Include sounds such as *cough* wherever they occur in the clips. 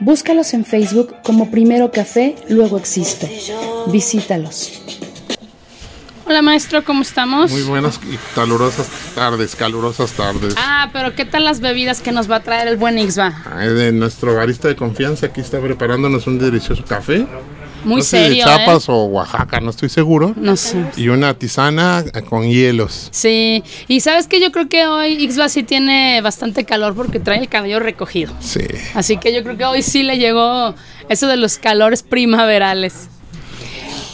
Búscalos en Facebook como Primero Café, luego Existo. Visítalos. Hola maestro, ¿cómo estamos? Muy buenas y calurosas tardes, calurosas tardes. Ah, pero ¿qué tal las bebidas que nos va a traer el buen Ixba? de nuestro barista de confianza aquí está preparándonos un delicioso café. Muy no sé, serio. de Chiapas ¿eh? o Oaxaca, no estoy seguro. No sé. Y una tisana con hielos. Sí, y sabes que yo creo que hoy Ixba sí tiene bastante calor porque trae el cabello recogido. Sí. Así que yo creo que hoy sí le llegó eso de los calores primaverales.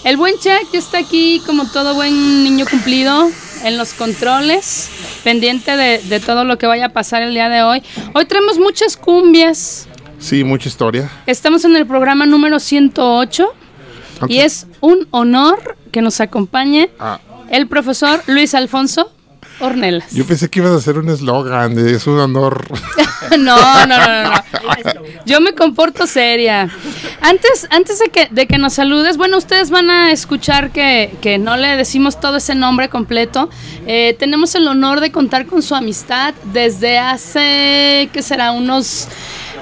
El buen Chuck ya está aquí como todo buen niño cumplido en los controles, pendiente de, de todo lo que vaya a pasar el día de hoy. Hoy tenemos muchas cumbias. Sí, mucha historia. Estamos en el programa número 108 Ok. y es un honor que nos acompañe Ah, el profesor Luis Alfonso Ornelas. yo pensé que ibas a hacer un eslogan de es un honor. *laughs* No, no, no, no, no. Yo me comporto seria. Antes, antes de que, de que nos saludes, bueno, ustedes van a escuchar que, que no le decimos todo ese nombre completo. Eh, tenemos el honor de contar con su amistad desde hace, ¿qué será? Unos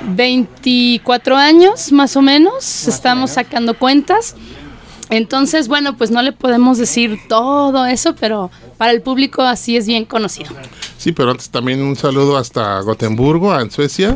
24 años, más o menos. Estamos sacando cuentas. Entonces, bueno, pues no le podemos decir todo eso, pero para el público así es bien conocido. Sí, pero antes también un saludo hasta Gotemburgo, en Suecia,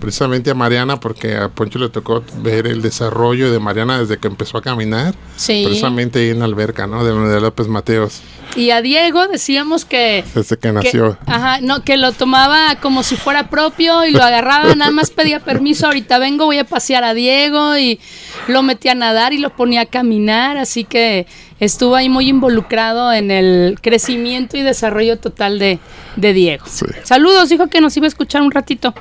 precisamente a Mariana, porque a Poncho le tocó ver el desarrollo de Mariana desde que empezó a caminar, Sí. precisamente ahí en la alberca, ¿no? De, de López Mateos, Y a Diego decíamos que, desde que que- nació. ajá, no, que lo tomaba como si fuera propio y lo agarraba, nada más pedía permiso, ahorita vengo, voy a pasear a Diego y lo metía a nadar y lo ponía a caminar, así que estuvo ahí muy involucrado en el crecimiento y desarrollo total de, de Diego. Sí. Saludos, dijo que nos iba a escuchar un ratito.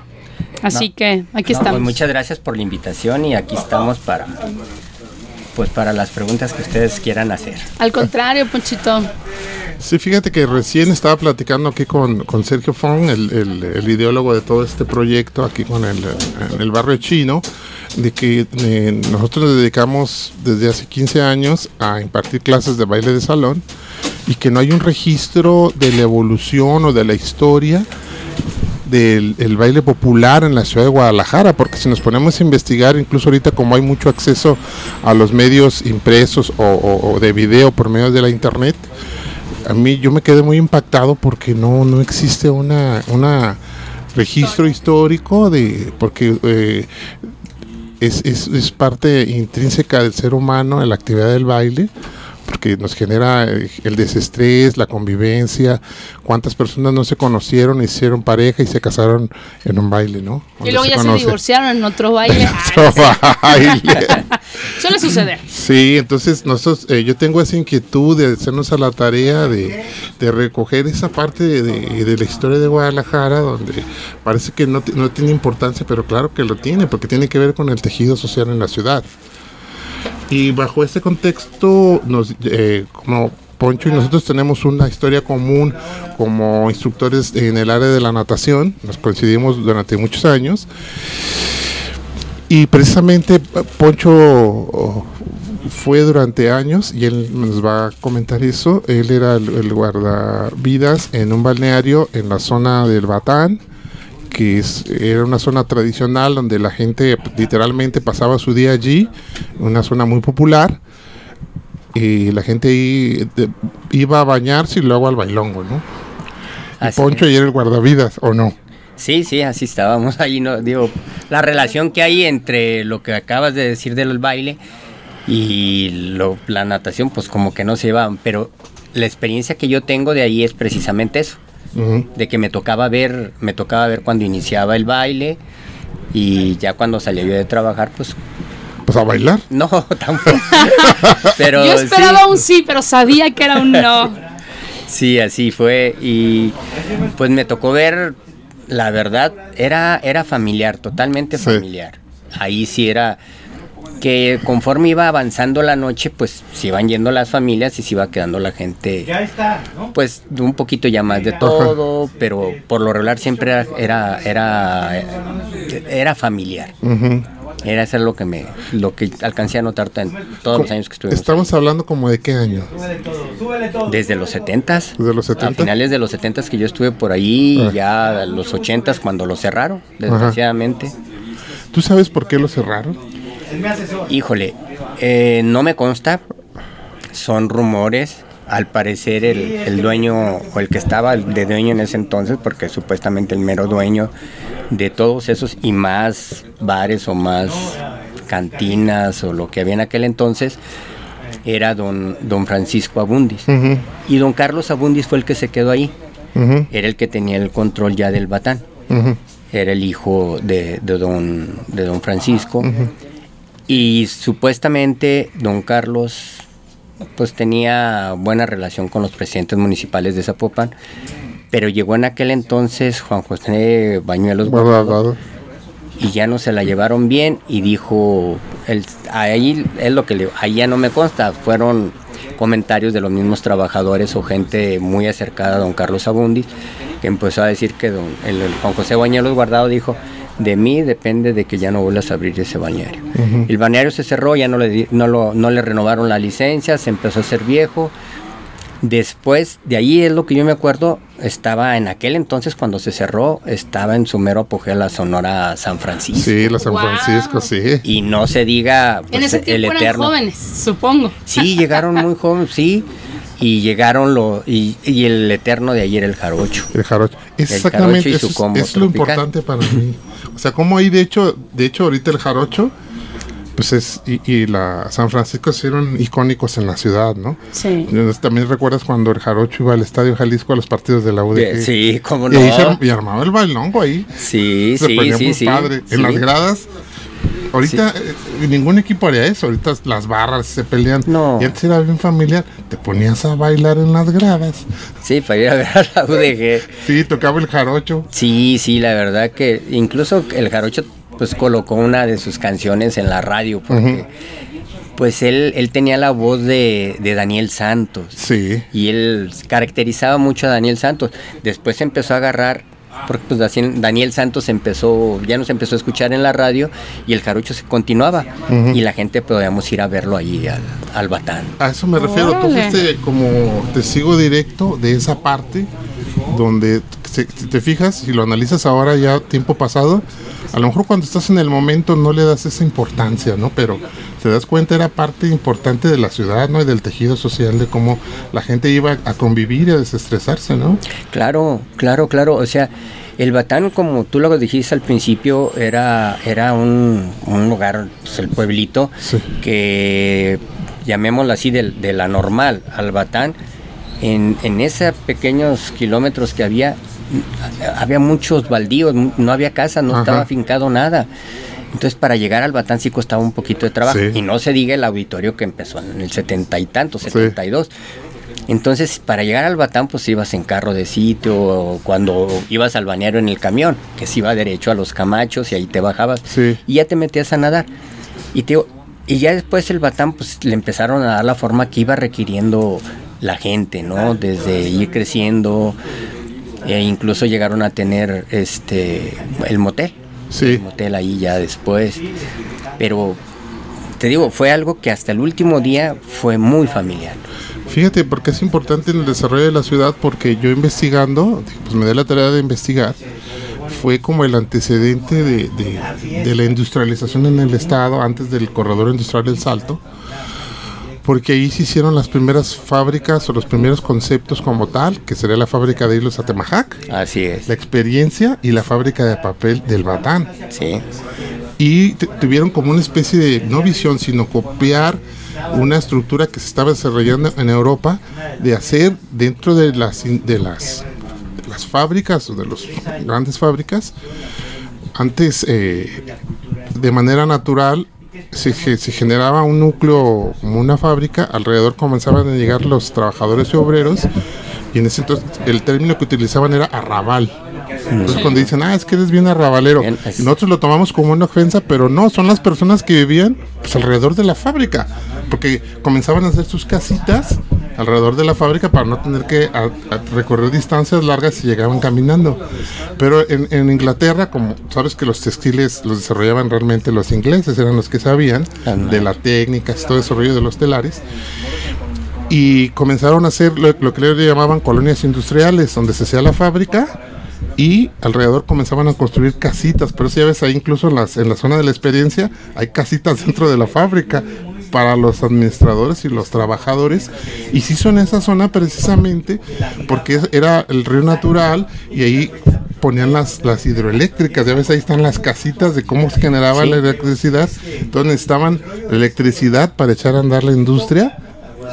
Así No. que aquí No, estamos. pues muchas gracias por la invitación y aquí estamos para pues para las preguntas que ustedes quieran hacer. Al contrario, Ponchito. Sí, fíjate que recién estaba platicando aquí con, con Sergio Fong, el, el- el ideólogo de todo este proyecto, aquí con el, en el barrio chino, de que eh, nosotros nos dedicamos desde hace 15 años a impartir clases de baile de salón y que no hay un registro de la evolución o de la historia del el baile popular en la ciudad de Guadalajara, porque si nos ponemos a investigar, incluso ahorita como hay mucho acceso a los medios impresos o de video por medio de la internet, a mí yo me quedé muy impactado porque no, no existe una, una registro histórico de porque eh, es, es, es parte intrínseca del ser humano en la actividad del baile porque nos genera eh, el desestrés, la convivencia, cuántas personas no se conocieron, hicieron pareja y se casaron en un baile, ¿no? Y luego ya se divorciaron en otro baile. Otro baile. *laughs* Suele suceder. Sí, entonces nosotros, eh, yo tengo esa inquietud de hacernos a la tarea de, de recoger esa parte de, de- de la historia de Guadalajara, donde parece que no, no tiene importancia, pero claro que lo tiene, porque tiene que ver con el tejido social en la ciudad. Y bajo este contexto, nos, eh, como Poncho y nosotros tenemos una historia común como instructores en el área de la natación, nos coincidimos durante muchos años. Y precisamente Poncho oh, fue durante años, y él nos va a comentar eso, él era el, el guardavidas en un balneario en la zona del Batán, que es, era una zona tradicional donde la gente literalmente pasaba su día allí, una zona muy popular, y la gente de- iba a bañarse y luego al bailongo, ¿no? Y Poncho y era el guardavidas, ¿o no? Sí, sí, así estábamos *laughs* ahí, no digo, la relación que hay entre lo que acabas de decir del baile y lo, la natación pues como que no se llevaban, pero la experiencia que yo tengo de ahí es precisamente eso, De que me tocaba ver, me tocaba ver cuando iniciaba el baile y ya cuando salía yo de trabajar pues Pues a bailar. *laughs* no tampoco. *laughs* pero Yo esperaba sí, un sí, pero sabía que era un no. sí, así fue y pues me tocó ver la verdad era era familiar, totalmente Sí. familiar. Ahí sí era que conforme iba avanzando la noche, pues se iban yendo las familias y se iba quedando la gente pues un poquito ya más de todo, pero por lo regular siempre era era era, era familiar. Era eso lo que me lo que alcancé a notar en todos los años que estuvimos. Estamos hablando como de qué año. Desde los 70s. Desde los A 70. finales de los 70s que yo estuve por ahí, Ah. y ya a los 80s cuando lo cerraron, desgraciadamente. ¿Tú sabes por qué lo cerraron? Híjole, eh, no me consta, son rumores. Al parecer el, el dueño o el que estaba de dueño en ese entonces, porque supuestamente el mero dueño de todos esos y más bares o más cantinas o lo que había en aquel entonces, era don, don Francisco Abundis. Y don Carlos Abundis fue el que se quedó ahí. Era el que tenía el control ya del batán. Era el hijo de, de don, de don Francisco. Y supuestamente don Carlos pues tenía buena relación con los presidentes municipales de Zapopan. Pero llegó en aquel entonces Juan José Bañuelos Guardado, y ya no se la llevaron bien y dijo, el, ahí es lo que le, ahí ya no me consta, fueron comentarios de los mismos trabajadores o gente muy acercada a don Carlos Abundi, que empezó a decir que don, el, el Juan José Bañuelos Guardado dijo, de mí depende de que ya no vuelvas a abrir ese balneario. El balneario se cerró, ya no le, di- no, lo- no le renovaron la licencia, se empezó a hacer viejo. Después, de ahí es lo que yo me acuerdo, estaba en aquel entonces cuando se cerró, estaba en su mero apogeo la Sonora San Francisco. Sí, la San Wow. Francisco, sí. Y no se diga En pues, ese el tiempo eran eterno. jóvenes, supongo. Sí, llegaron muy jóvenes, sí. Y llegaron lo y, y el eterno de ayer el jarocho. El jarocho. jarocho Exactamente, y su es, combo es lo tropical. importante para mí. O sea, como ahí de hecho, de hecho ahorita el jarocho, pues es, y, y la San Francisco se hicieron icónicos en la ciudad, ¿no? Sí. Entonces, También recuerdas cuando el jarocho iba al Estadio Jalisco a los partidos de la UDG. Sí, cómo Y, ahí no. se y armaba el bailongo ahí. Sí, se sí, ponía sí, muy sí. padre. Sí. En las gradas. Ahorita eh, ningún equipo haría eso. Ahorita las barras se pelean. No. Y antes era bien familiar. Te ponías a bailar en las gradas. Sí, para ir a ver a la UDG. Sí, tocaba el jarocho. Sí, sí, la verdad que incluso el jarocho pues colocó una de sus canciones en la radio porque pues él, él tenía la voz de, de Daniel Santos. Sí. y él caracterizaba mucho a Daniel Santos. Después empezó a agarrar, porque pues así Daniel Santos empezó, ya nos empezó a escuchar en la radio y el jarocho se continuaba y la gente podíamos ir a verlo allí al, al Batán. A eso me refiero. Tú Órale. fuiste como testigo directo de esa parte donde, si te fijas, si lo analizas ahora ya tiempo pasado, a lo mejor cuando estás en el momento no le das esa importancia, ¿no? Pero te das cuenta era parte importante de la ciudad, ¿no? Y del tejido social, de cómo la gente iba a convivir y a desestresarse, ¿no? Claro, claro, claro. O sea, el Batán, como tú lo dijiste al principio, era, era un, un lugar, pues, el pueblito, Sí. que llamémoslo así, de, de la normal al Batán, en, en esos pequeños kilómetros que había, había muchos baldíos, no había casa, no Ajá. estaba fincado nada. Entonces para llegar al Batán sí costaba un poquito de trabajo. Sí. Y no se diga el auditorio que empezó en el setenta y tanto, 72. Entonces, para llegar al Batán, pues ibas en carro de sitio, o cuando ibas al bañero en el camión, que se iba derecho a los camachos y ahí te bajabas Sí. y ya te metías a nadar. Y, te, y ya después el Batán, pues le empezaron a dar la forma que iba requiriendo la gente, ¿no? Desde ir creciendo, e incluso llegaron a tener este el motel. Sí. El motel ahí ya después. Pero te digo, fue algo que hasta el último día fue muy familiar. Fíjate, porque es importante en el desarrollo de la ciudad, porque yo investigando, pues me di la tarea de investigar, fue como el antecedente de, de- de la industrialización en el estado antes del corredor industrial del Salto, porque ahí se hicieron las primeras fábricas o los primeros conceptos como tal, que sería la fábrica de hilos Atemajac, Así es. la experiencia y la fábrica de papel del Batán. Sí. y tuvieron como una especie de, no visión, sino copiar una estructura que se estaba desarrollando en Europa de hacer dentro de las, de las, las fábricas o de las grandes fábricas, antes eh, de manera natural se, se, generaba un núcleo como una fábrica, alrededor comenzaban a llegar los trabajadores y obreros, y en ese entonces el término que utilizaban era arrabal. Entonces cuando dicen, ah, es que eres bien arrabalero, y nosotros lo tomamos como una ofensa, pero no, son las personas que vivían pues, alrededor de la fábrica, porque comenzaban a hacer sus casitas alrededor de la fábrica para no tener que recorrer distancias largas si llegaban caminando. Pero en, Inglaterra, como sabes que los textiles los desarrollaban realmente los ingleses, eran los que sabían de la técnica, todo el desarrollo de los telares. Y comenzaron a hacer lo, lo que le llamaban colonias industriales, donde se hacía la fábrica y alrededor comenzaban a construir casitas, pero si ya ves ahí incluso en, las, en la zona de la experiencia hay casitas *laughs* dentro de la fábrica para los administradores y los trabajadores y se hizo en esa zona precisamente porque era el río natural y ahí ponían las, las hidroeléctricas, ya ves ahí están las casitas de cómo se generaba la electricidad, donde estaban electricidad para echar a andar la industria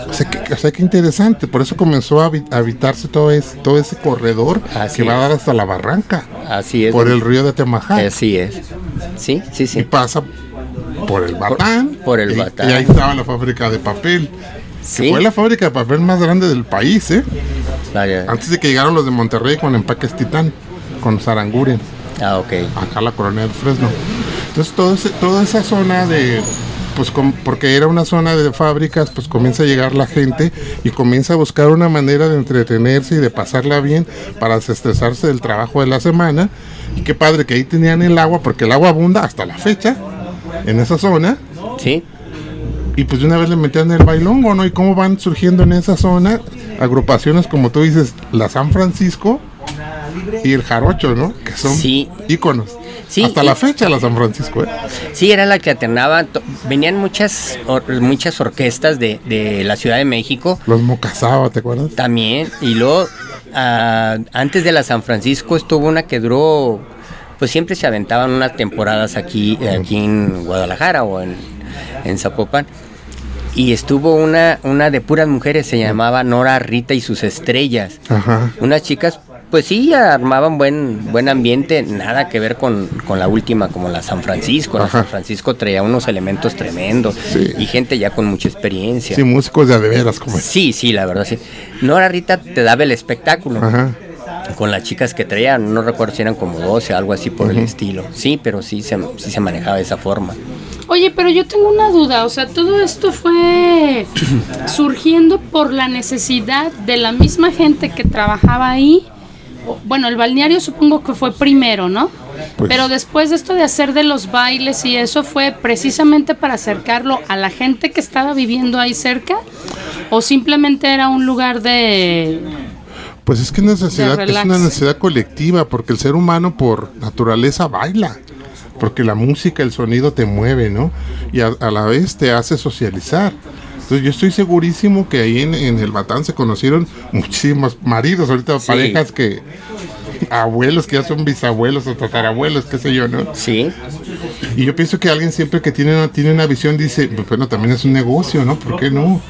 o sea, que, interesante, por eso comenzó a habitarse todo, ese, todo ese corredor que va a dar hasta la barranca. Así es. Por el río de Temajá. Así es. Sí, sí, sí. Y pasa por el Batán. Por, el y, Batán. Y ahí estaba la fábrica de papel. Sí. fue la fábrica de papel más grande del país, ¿eh? Antes de que llegaron los de Monterrey con empaques Titán, con Saranguren. Ah, ok. Acá la colonia del Fresno. Entonces todo toda esa zona de pues porque era una zona de fábricas, pues comienza a llegar la gente y comienza a buscar una manera de entretenerse y de pasarla bien para desestresarse del trabajo de la semana. Y qué padre que ahí tenían el agua, porque el agua abunda hasta la fecha en esa zona. Sí. Y pues de una vez le metían el bailongo, ¿no? Y cómo van surgiendo en esa zona agrupaciones como tú dices, la San Francisco y el Jarocho, ¿no? Que son íconos. Hasta la fecha la San Francisco, ¿eh? Sí, era la que alternaba. Venían muchas muchas orquestas de, la Ciudad de México. Los Mocasaba, ¿te acuerdas? También. Y luego, ah, antes de la San Francisco, estuvo una que duró. Pues siempre se aventaban unas temporadas aquí, aquí en Guadalajara o en, en Zapopan y estuvo una, una de puras mujeres, se llamaba Nora Rita y sus estrellas. Ajá. Unas chicas pues sí, armaban buen, buen ambiente, nada que ver con, la última, como la San Francisco. La San Francisco traía unos elementos tremendos y gente ya con mucha experiencia. Sí, músicos de veras como Sí, sí, la verdad, sí. Nora Rita te daba el espectáculo. Con las chicas que traían, no recuerdo si eran como 12, algo así por el estilo. Sí, pero sí se, sí se manejaba de esa forma. Oye, pero yo tengo una duda, o sea, todo esto fue *clears throat* surgiendo por la necesidad de la misma gente que trabajaba ahí bueno, el balneario supongo que fue primero, ¿no? Pues Pero después de esto de hacer de los bailes y eso fue precisamente para acercarlo a la gente que estaba viviendo ahí cerca o simplemente era un lugar de pues es que necesidad, es una necesidad colectiva porque el ser humano por naturaleza baila porque la música, el sonido te mueve, ¿no? Y a la vez te hace socializar. Entonces yo estoy segurísimo que ahí en, el Batán se conocieron muchísimos maridos, ahorita parejas que abuelos que ya son bisabuelos o tatarabuelos, qué sé yo, ¿no? Sí. Y yo pienso que alguien siempre que tiene una, tiene una visión dice, pues bueno, también es un negocio, ¿no? ¿Por qué no?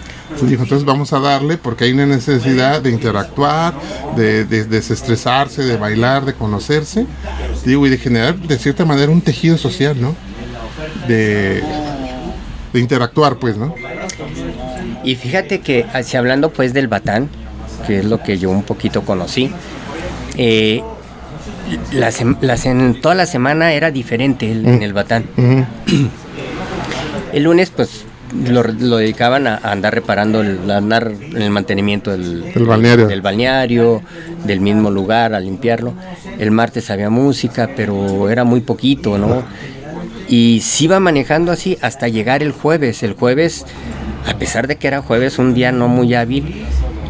dijo, entonces vamos a darle porque hay una necesidad de interactuar, de, de, desestresarse, de bailar, de conocerse, digo, y de generar de cierta manera un tejido social, ¿no? De, de interactuar, pues, ¿no? Y fíjate que, así hablando pues del batán, que es lo que yo un poquito conocí, eh, en toda la semana era diferente en mm. el batán. *clears throat* el lunes pues lo, dedicaban a, andar reparando, el, andar en el mantenimiento del, balneario. del balneario, del mismo lugar, a limpiarlo. El martes había música, pero era muy poquito, ¿no? Y se iba manejando así hasta llegar el jueves. El jueves, a pesar de que era jueves, un día no muy hábil,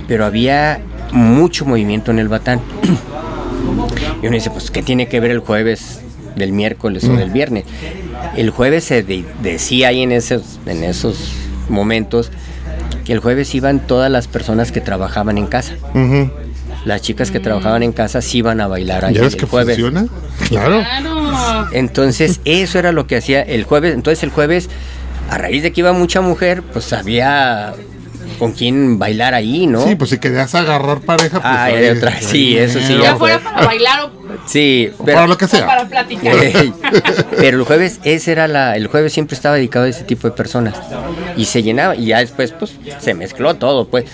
pero había mucho movimiento en el batán. *clears throat* y uno dice, pues, ¿qué tiene que ver el jueves del miércoles o del viernes? El jueves se decía ahí en esos, en esos momentos que el jueves iban todas las personas que trabajaban en casa. Las chicas que trabajaban en casa sí iban a bailar ahí el jueves. Funciona? Claro. Entonces, eso era lo que hacía el jueves. Entonces, el jueves, a raíz de que iba mucha mujer, pues había con quién bailar ahí, ¿no? Sí, pues si querías agarrar pareja, pues. Ah, ahí- otra, sí, eso sí, ya fuera para bailar o, Sí, o pero, para lo que o sea. para platicar. *laughs* *laughs* Pero el jueves, ese era la, el jueves siempre estaba dedicado a ese tipo de personas. Y se llenaba, y ya después, pues, se mezcló todo, pues.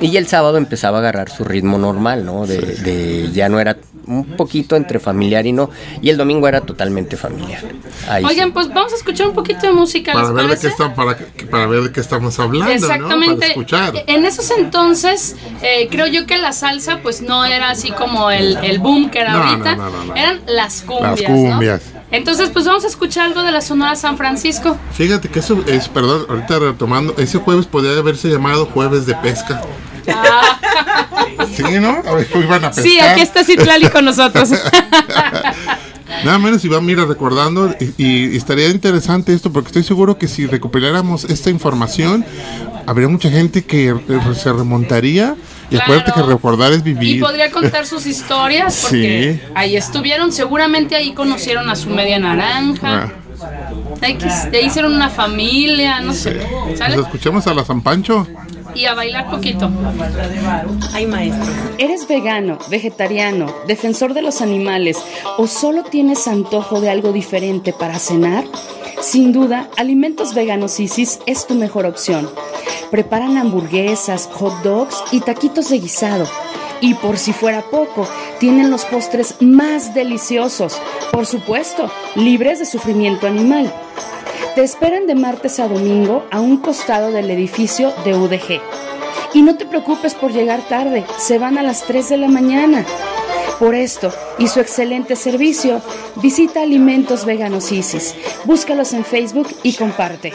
Y el sábado empezaba a agarrar su ritmo normal, ¿no? De, de ya no era un poquito entre familiar y no. Y el domingo era totalmente familiar. Ahí sí. Oigan, pues vamos a escuchar un poquito de música, ¿les Para ver, de qué está, para, que- para ver de qué estamos hablando, Exactamente. ¿no? Para escuchar. En esos entonces, eh, creo yo que la salsa, pues no era así como el, el boom que era No, ahorita. no, no, no, no. Eran las cumbias. Las cumbias. ¿no? Entonces, pues vamos a escuchar algo de la Sonora San Francisco. Fíjate que eso es, perdón, ahorita retomando, ese jueves podría haberse llamado jueves de pesca. Ah, *laughs* Sí, ¿no? A ver, iban a sí, aquí está Citlali con nosotros. *laughs* Nada menos iba, mira, recordando, y, y estaría interesante esto, porque estoy seguro que si recuperáramos esta información, habría mucha gente que se remontaría. Y Claro. acuérdate que recordar es Y vivir. podría contar sus historias porque Sí. ahí estuvieron, seguramente ahí conocieron a su media naranja. Ah, de ahí hicieron una familia, no sé. ¿Sale? pues escuchemos a la San Pancho. Y a bailar poquito. Ay, maestro. ¿Eres vegano, vegetariano, defensor de los animales o solo tienes antojo de algo diferente para cenar? Sin duda, Alimentos Veganos Isis es tu mejor opción. Preparan hamburguesas, hot dogs y taquitos de guisado. Y por si fuera poco, tienen los postres más deliciosos, por supuesto, libres de sufrimiento animal. Te esperan de martes a domingo a un costado del edificio de UDG. Y no te preocupes por llegar tarde, se van a las 3 de la mañana. Por esto y su excelente servicio, visita Alimentos Veganos Isis. Búscalos en Facebook y comparte.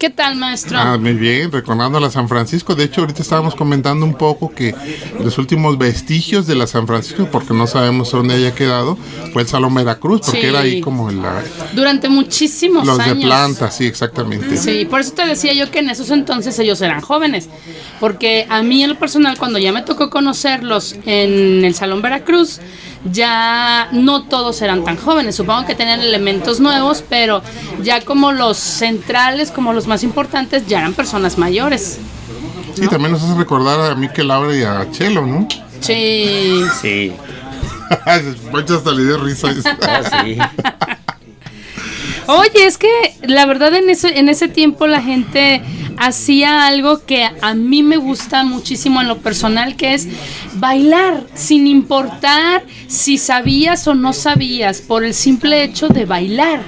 ¿Qué tal, maestro? Ah, muy bien, recordando la San Francisco. De hecho, ahorita estábamos comentando un poco que los últimos vestigios de la San Francisco, porque no sabemos dónde haya quedado, fue el Salón Veracruz, porque Sí. era ahí como la, Durante muchísimos los de años. planta, sí, exactamente. Sí, por eso te decía yo que en esos entonces ellos eran jóvenes. Porque a mí en lo personal, cuando ya me tocó conocerlos en el Salón Veracruz, ya no todos eran tan jóvenes. Supongo que tenían elementos nuevos, pero ya como los centrales, como los más importantes, ya eran personas mayores. Sí, también nos hace recordar a Miquel Laura y a Chelo, ¿no? Sí. Sí, *laughs* Poncho hasta le dio risa. oh, *laughs* sí. Oye, es que la verdad en ese, en ese tiempo la gente hacía algo que a mí me gusta muchísimo en lo personal, que es bailar, sin importar si sabías o no sabías, por el simple hecho de bailar,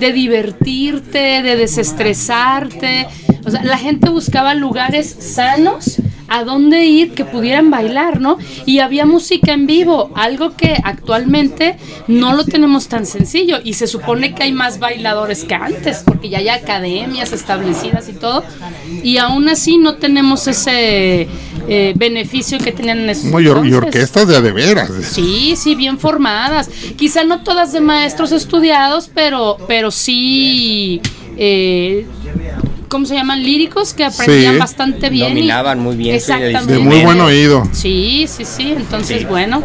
de divertirte, de desestresarte. O sea, la gente buscaba lugares sanos a dónde ir que pudieran bailar, ¿no? Y había música en vivo, algo que actualmente no lo tenemos tan sencillo y se supone que hay más bailadores que antes, porque ya hay academias establecidas y todo, y aún así no tenemos ese eh, beneficio que tenían en esos No, y, or- y entonces. orquestas de de veras. Sí, sí, bien formadas. Quizá no todas de maestros estudiados, pero, pero sí, eh, ¿cómo se llaman? Líricos que aprendían Sí. bastante bien. y- Dominaban muy bien Exactamente. De muy buen oído. Sí, sí, sí. Entonces, Sí. bueno,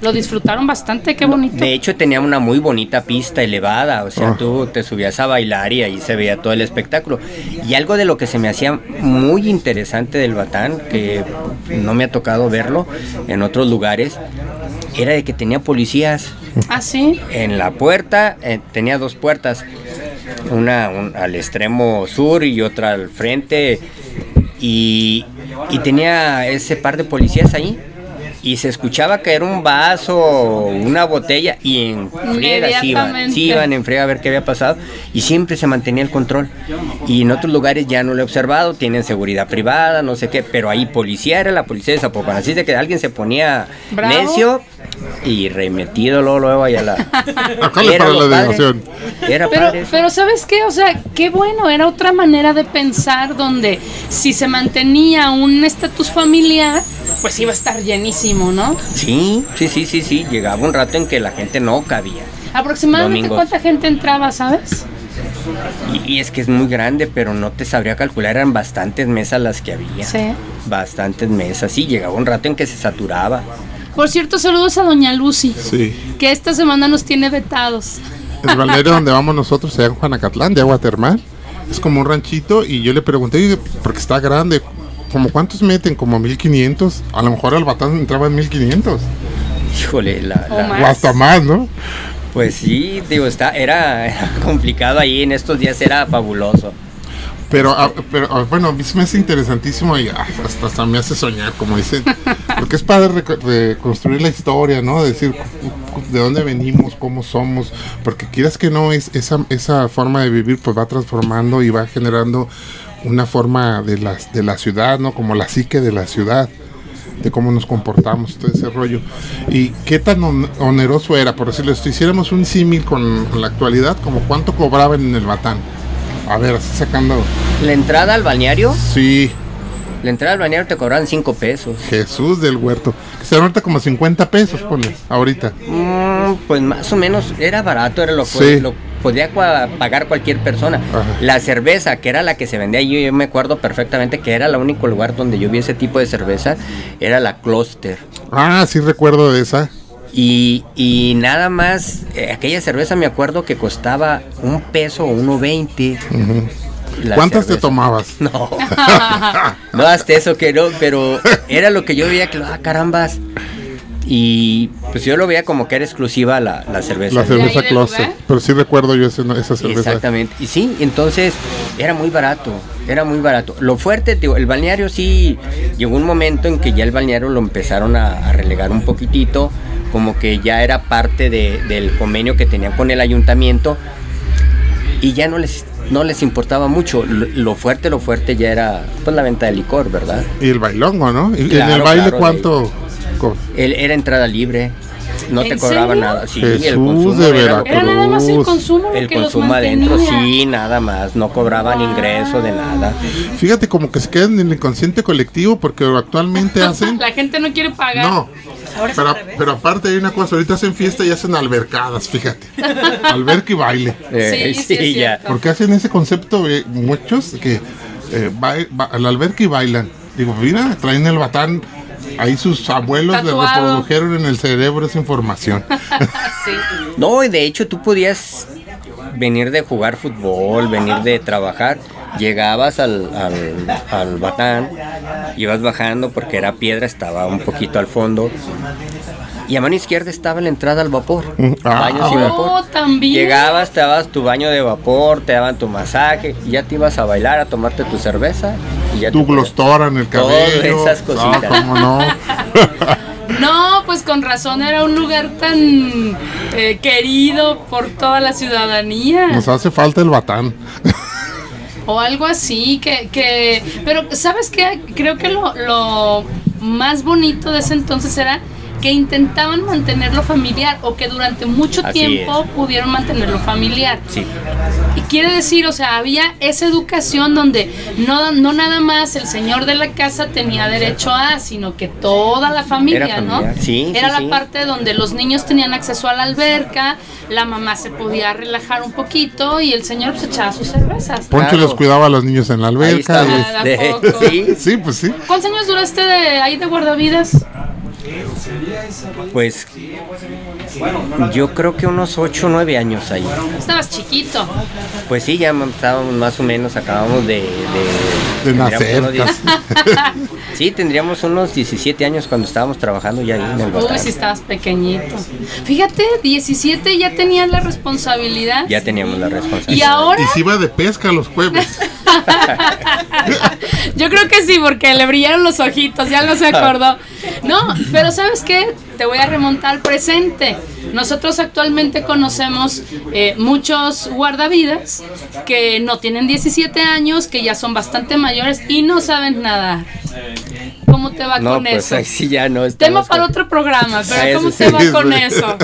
lo disfrutaron bastante, qué bonito. De hecho, tenía una muy bonita pista elevada, o sea, Ah. tú te subías a bailar y ahí se veía todo el espectáculo. Y algo de lo que se me hacía muy interesante del Batán, que no me ha tocado verlo en otros lugares, era de que tenía policías Ah, sí. en la puerta, eh, tenía dos puertas, una un- al extremo sur y otra al frente, y, y tenía ese par de policías ahí. Y se escuchaba caer un vaso, una botella, y en friega se iban, se iban en friega a ver qué había pasado, y siempre se mantenía el control. Y en otros lugares ya no lo he observado, tienen seguridad privada, no sé qué, pero ahí policía era la policía de Zapopan, así de que alguien se ponía Bravo. necio y remetido luego, luego ahí a la... *laughs* Acá para lo la diversión. Era Pero, padre pero ¿sabes qué? O sea, qué bueno, era otra manera de pensar donde si se mantenía un estatus familiar, pues iba a estar llenísimo, ¿no? Sí, sí, sí, sí, sí. Llegaba un rato en que la gente no cabía. Aproximadamente Domingos. cuánta gente entraba, ¿sabes? Y, y es que es muy grande, pero no te sabría calcular. Eran bastantes mesas las que había. Sí. Bastantes mesas. Sí, llegaba un rato en que se saturaba. Por cierto, saludos a Doña Lucy, Sí. que esta semana nos tiene vetados. El balneario *laughs* donde vamos nosotros, allá en Juanacatlán, de agua termal. Es como un ranchito y yo le pregunté, "Oye, porque está grande, ¿como cuántos meten? ¿Como 1500? A lo mejor el batán entraba en 1500. Híjole, la, O más. O hasta más, ¿no? pues sí, digo, está, era, era complicado ahí. En estos días era fabuloso. Pero, ah, pero bueno, a mí se me hace interesantísimo y hasta, hasta me hace soñar, como dicen. *laughs* Porque es padre reco- reconstruir la historia, ¿no? Decir de dónde venimos, cómo somos. Porque quieras que no, es, esa, esa forma de vivir pues va transformando y va generando una forma de la, de la ciudad, ¿no? Como la psique de la ciudad de cómo nos comportamos, todo ese rollo. Y qué tan on- oneroso era, por decirlo, si hiciéramos un símil con, con la actualidad, como cuánto cobraban en el Batán. A ver, así sacando. La entrada al balneario, Sí, la entrada al balneario te cobraban 5 pesos. Jesús del huerto. Se ahorita como 50 pesos, ponle, ahorita. Mm, pues más o menos era barato, era lo, Sí. lo podía cua- pagar cualquier persona. Ajá. La cerveza, que era la que se vendía, yo, yo me acuerdo perfectamente que era el único lugar donde yo vi ese tipo de cerveza, era la Cluster. Ah, sí recuerdo de esa. Y, y nada más, eh, aquella cerveza me acuerdo que costaba un peso o uno veinte. Ujú. la ¿Cuántas te tomabas? *laughs* No, *laughs* no hasta eso que no, pero era lo que yo veía que, ah, carambas. Y pues yo lo veía como que era exclusiva la, la cerveza. La cerveza Closet. Pero sí recuerdo yo ese- esa cerveza. Exactamente. Y sí, entonces Era muy barato, era muy barato. Lo fuerte, digo, el balneario sí llegó un momento en que ya el balneario lo empezaron a, a relegar un poquitito, como que ya era parte de- del convenio que tenían con el ayuntamiento y ya no les no les importaba mucho. Lo, lo fuerte, lo fuerte ya era pues la venta de licor, ¿verdad? Y el bailongo, ¿no? Y en el baile, claro, ¿cuánto? El- era entrada libre, no te ¿En cobraba serio? nada. Sí, Jesús el consumo de era- Veracruz. Era nada más el consumo lo el que los consumo adentro, sí, nada más, no cobraban ingreso de nada. Fíjate como que se quedan en el inconsciente colectivo porque actualmente *laughs* hacen... La gente no quiere pagar. No, Ahora pero, al pero aparte hay una cosa, ahorita hacen fiesta y hacen albercadas, fíjate. *laughs* Alberca y baile. Eh, Sí, sí, ya. Porque hacen ese concepto eh, muchos que eh, va, va a la alberca y bailan. Digo, mira, traen el batán. Ahí sus abuelos le reprodujeron en el cerebro esa información. *laughs* Sí. No, y de hecho tú podías venir de jugar fútbol, venir de trabajar, llegabas al, al, al batán, ibas bajando porque era piedra, estaba un poquito al fondo. Y a mano izquierda estaba la entrada al vapor. Mm, ah. Baños y Oh, también. Llegabas, te dabas tu baño de vapor, te daban tu masaje, y ya te ibas a bailar, a tomarte tu cerveza. Podías- glostora en el Todas cabello. esas cositas. Ah, ¿cómo no? *laughs* No, pues con razón era un lugar tan eh, querido por toda la ciudadanía. Nos hace falta el batán. O algo así, que, que... Pero, ¿sabes qué? Creo que lo, lo más bonito de ese entonces era que intentaban mantenerlo familiar o que durante mucho Así tiempo es. pudieron mantenerlo familiar. Sí. Y quiere decir, o sea, había esa educación donde no, no nada más el señor de la casa tenía derecho a, sino que toda la familia, Era ¿no? sí, Era sí, la sí. parte donde los niños tenían acceso a la alberca, la mamá se podía relajar un poquito y el señor se echaba sus cervezas. Poncho Claro. los cuidaba a los niños en la Ahí alberca. estamos. ¿A De- poco? *laughs* sí, y- Sí, pues sí. ¿Cuántos años duraste de ahí de guardavidas? Pues yo creo que unos 8 o 9 años ahí. Estabas chiquito. Pues sí, ya estábamos más o menos, acabamos de... De, De nacer, *laughs* Sí, tendríamos unos 17 años cuando estábamos trabajando ya ahí en el Uy, si estabas pequeñito. Fíjate, 17 ya tenías la responsabilidad. Ya teníamos la responsabilidad. Y ahora, Y se iba de pesca los jueves. *laughs* yo creo que sí, porque le brillaron los ojitos, ya no se acordó. No, pero ¿sabes qué? Te voy a remontar al presente. Nosotros actualmente conocemos eh, muchos guardavidas que no tienen 17 años, que ya son bastante mayores y no saben nadar. ¿Cómo te va No, con pues eso? ahí sí ya no Tema para otro programa, Ah, pero eso ¿cómo te va con eso?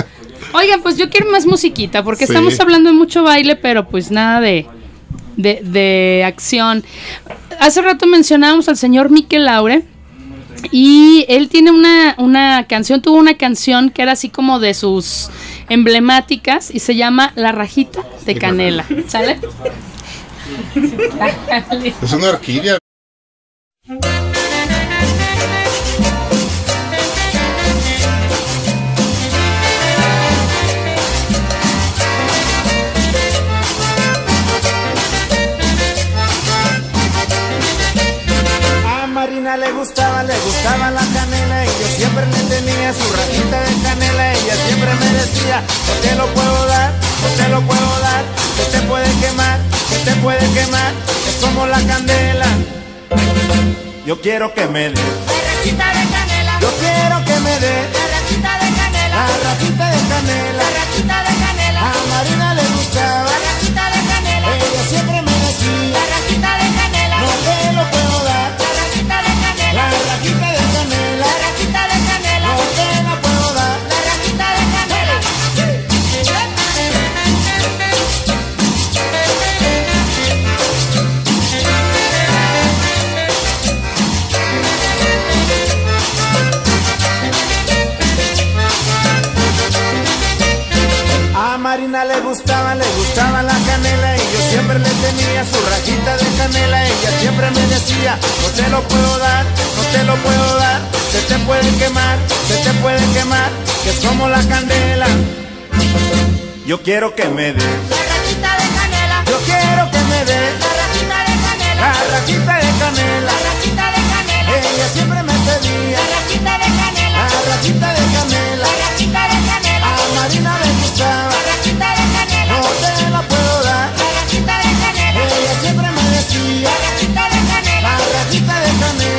Oigan, pues yo quiero más musiquita, porque Sí. estamos hablando de mucho baile, pero pues nada de, de, de acción. Hace rato mencionábamos al señor Miquel Laure. Y él tiene una, una canción, tuvo una canción que era así como de sus emblemáticas y se llama La rajita de canela. ¿Sale? Es una orquídea. Le gustaba, le gustaba la canela. Y yo siempre le tenía su rajita de canela. Ella siempre me decía, no te lo puedo dar, no te lo puedo dar, se te puede quemar, se te puede quemar, es como la candela. Yo quiero que me dé, rajita de canela, yo quiero que me dé la rajita de canela, la rajita de canela. la rajita de canela, A Marina gustaba, le gustaba la canela y yo siempre le tenía su rajita de canela. Ella siempre me decía, no te lo puedo dar, no te lo puedo dar, se te puede quemar, se te puede quemar, que es como la candela. Yo quiero que me dé, La rajita de canela, yo quiero que me dé la rajita de canela, la rajita de canela. la rajita de canela, Ella siempre me pedía la rajita de canela, la rajita de y te dejan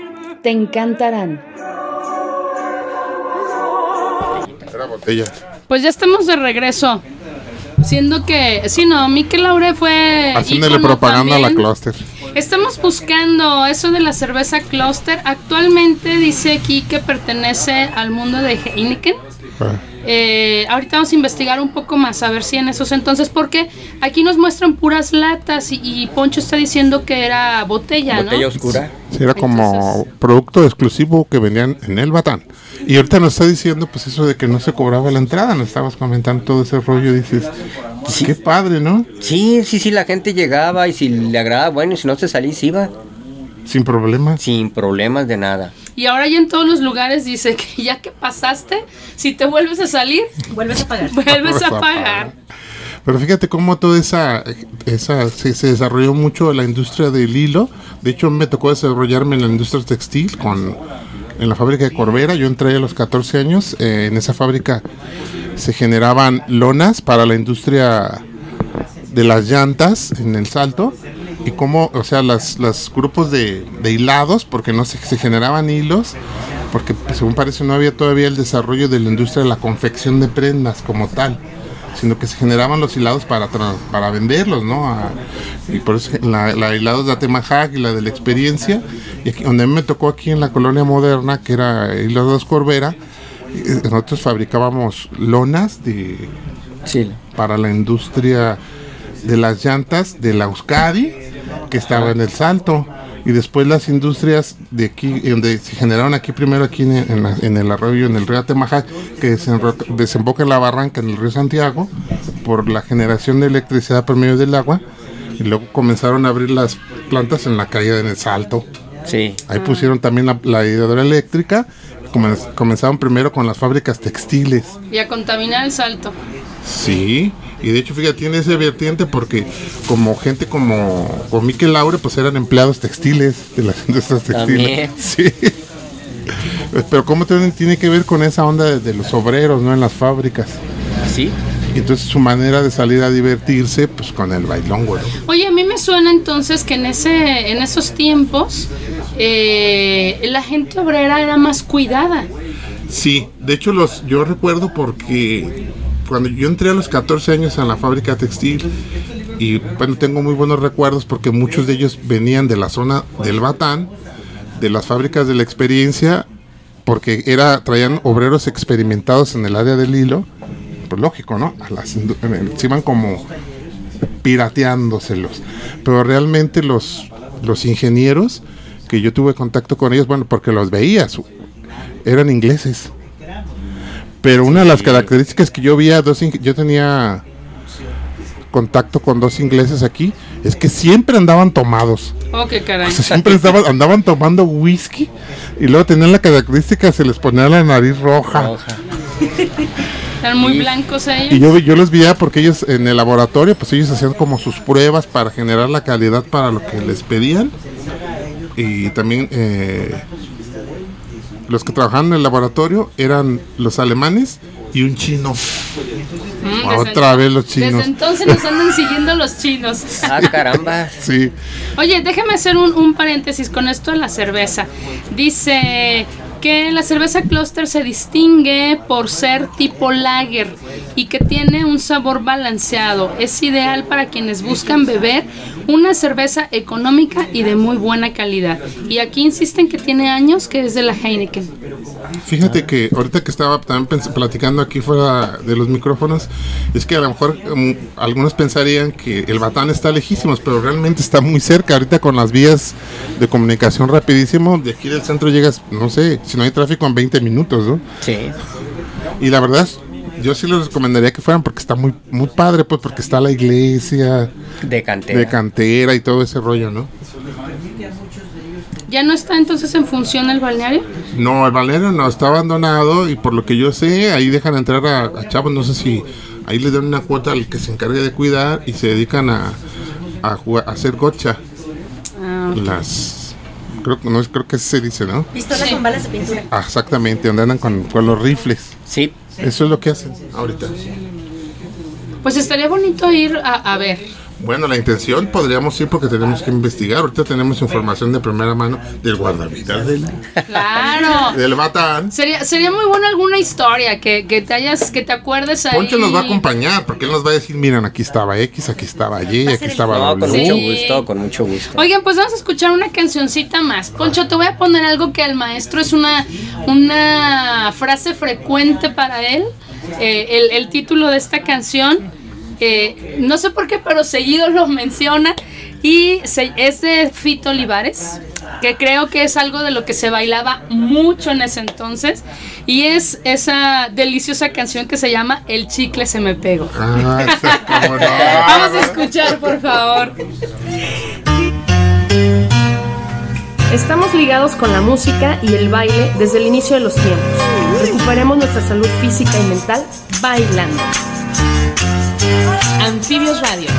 Te encantarán. Pues ya estamos de regreso. Siendo que, sí, no, Miquel Laure fue. Haciéndole propaganda a la cluster. Estamos buscando eso de la cerveza Cluster. Actualmente dice aquí que pertenece al mundo de Heineken. Eh, ahorita vamos a investigar un poco más, a ver si en esos entonces, porque aquí nos muestran puras latas y, y Poncho está diciendo que era botella, Botella ¿no? oscura. Sí, era como Entonces- producto exclusivo que vendían en el Batán. Y ahorita nos está diciendo, pues eso de que no se cobraba la entrada, nos estabas comentando todo ese rollo, dices, Sí. qué padre, ¿no? Sí, sí, sí, la gente llegaba y si le agradaba, bueno, y si no se salía, se iba. Sin problemas. Sin problemas de nada. Y ahora ya en todos los lugares dice que *laughs* ya que pasaste, si te vuelves a salir, Vuelves a pagar. *laughs* vuelves a pagar. Pero fíjate cómo toda esa, esa se, se desarrolló mucho la industria del hilo. De hecho, me tocó desarrollarme en la industria textil con en la fábrica de Corbera. Yo entré a los 14 años. eh, en esa fábrica se generaban lonas para la industria de las llantas en el salto y cómo, o sea, las, los grupos de, de hilados, porque no se, se generaban hilos, porque pues, según parece no había todavía el desarrollo de la industria de la confección de prendas como tal, sino que se generaban los hilados para, para venderlos, ¿no? A- y por eso la, la hilados de Atemajac y la de la experiencia, y aquí, donde a mí me tocó aquí en la colonia moderna, que era Hilados Corbera, eh, nosotros fabricábamos lonas de, para la industria de las llantas de la Euskadi, que estaba en el Salto, y después las industrias de aquí, donde se generaron aquí primero, aquí en, en la- en el arroyo, en el río Atemajac, que desemboca en la barranca, en el río Santiago, por la generación de electricidad por medio del agua, y luego comenzaron a abrir las plantas en la calle en el Salto. Sí. Ahí pusieron también la, la hidroeléctrica, comen- comenzaron primero con las fábricas textiles. Y a contaminar el salto. Sí, y de hecho, fíjate, tiene ese vertiente porque como gente como, como Miquel Laure, pues eran empleados textiles de las industrias textiles. También. *laughs* Sí. Pero cómo tiene, tiene que ver con esa onda de, de los obreros, ¿no? En las fábricas. Sí. Y entonces su manera de salir a divertirse, pues con el bailongo, ¿no? Oye, a mí me suena entonces que en ese, en esos tiempos eh, la gente obrera era más cuidada. Sí, de hecho los, yo recuerdo porque cuando yo entré a los 14 años en la fábrica textil y bueno, tengo muy buenos recuerdos porque muchos de ellos venían de la zona del Batán, de las fábricas de la experiencia, porque era traían obreros experimentados en el área del hilo, pues lógico, ¿no? A las, el- se iban como pirateándoselos, pero realmente los, los ingenieros que yo tuve contacto con ellos, bueno, porque los veía, su- eran ingleses. Pero una de las características que yo vi a dos, yo tenía contacto con dos ingleses aquí, es que siempre andaban tomados. Oh, qué caray. O sea, siempre estaban, andaban tomando whisky y luego tenían la característica, se les ponía la nariz roja. Roja. Eran muy blancos ellos. Y yo, yo los veía porque ellos en el laboratorio, pues ellos hacían como sus pruebas para generar la calidad para lo que les pedían. Y también eh, los que trabajaban en el laboratorio eran los alemanes y un chino. Mm, desde Otra vez los Desde chinos. entonces nos andan *laughs* siguiendo los chinos. Ah, caramba. Sí. Oye, déjame hacer un, un paréntesis con esto de la cerveza. Dice que la cerveza Cluster se distingue por ser tipo lager y que tiene un sabor balanceado. Es ideal para quienes buscan beber una cerveza económica y de muy buena calidad. Y aquí insisten que tiene años que es de la Heineken. Fíjate que ahorita que estaba también platicando aquí fuera de los micrófonos, es que a lo mejor um, algunos pensarían que el Batán está lejísimos, pero realmente está muy cerca. Ahorita con las vías de comunicación rapidísimo, de aquí del centro llegas, no sé, si no hay tráfico en 20 minutos, ¿no? Sí. Y la verdad, es- yo sí les recomendaría que fueran porque está muy muy padre, pues porque está la iglesia De cantera. de cantera y todo ese rollo, ¿no? ¿Ya no está entonces en función el balneario? No, el balneario no, está abandonado y por lo que yo sé, ahí dejan entrar a, a chavos, no sé si ahí les dan una cuota al que se encargue de cuidar y se dedican a, a, jugar- a hacer gocha. Ah, Las... Creo, que- no, creo que así se dice, ¿no? Pistola con balas de pintura. Ah, exactamente, donde andan con, con los rifles. Sí, Eso es lo que hacen ahorita. Pues estaría bonito ir a, a ver. Bueno, la intención podríamos ir porque tenemos que investigar. Ahorita tenemos información de primera mano del guardavidas del, Claro. *laughs* del Batán. Sería, sería muy buena alguna historia que, que te hayas, que te acuerdes ahí. Poncho nos va a acompañar porque él nos va a decir, miren, aquí estaba X, aquí estaba Y, aquí estaba no, con mucho gusto, con mucho gusto. Oigan, pues vamos a escuchar una cancioncita más. Poncho, te voy a poner algo que al maestro es una, una frase frecuente para él. Eh, el, el título de esta canción, eh, no sé por qué, pero seguido lo menciona. Y se- es de Fito Olivares, que creo que es algo de lo que se bailaba mucho en ese entonces. Y es esa deliciosa canción que se llama El chicle se me pegó. Ah. *laughs* Vamos a escuchar, por favor. Estamos ligados con la música y el baile desde el inicio de los tiempos. Recuperemos nuestra salud física y mental bailando. Anfibios Radio.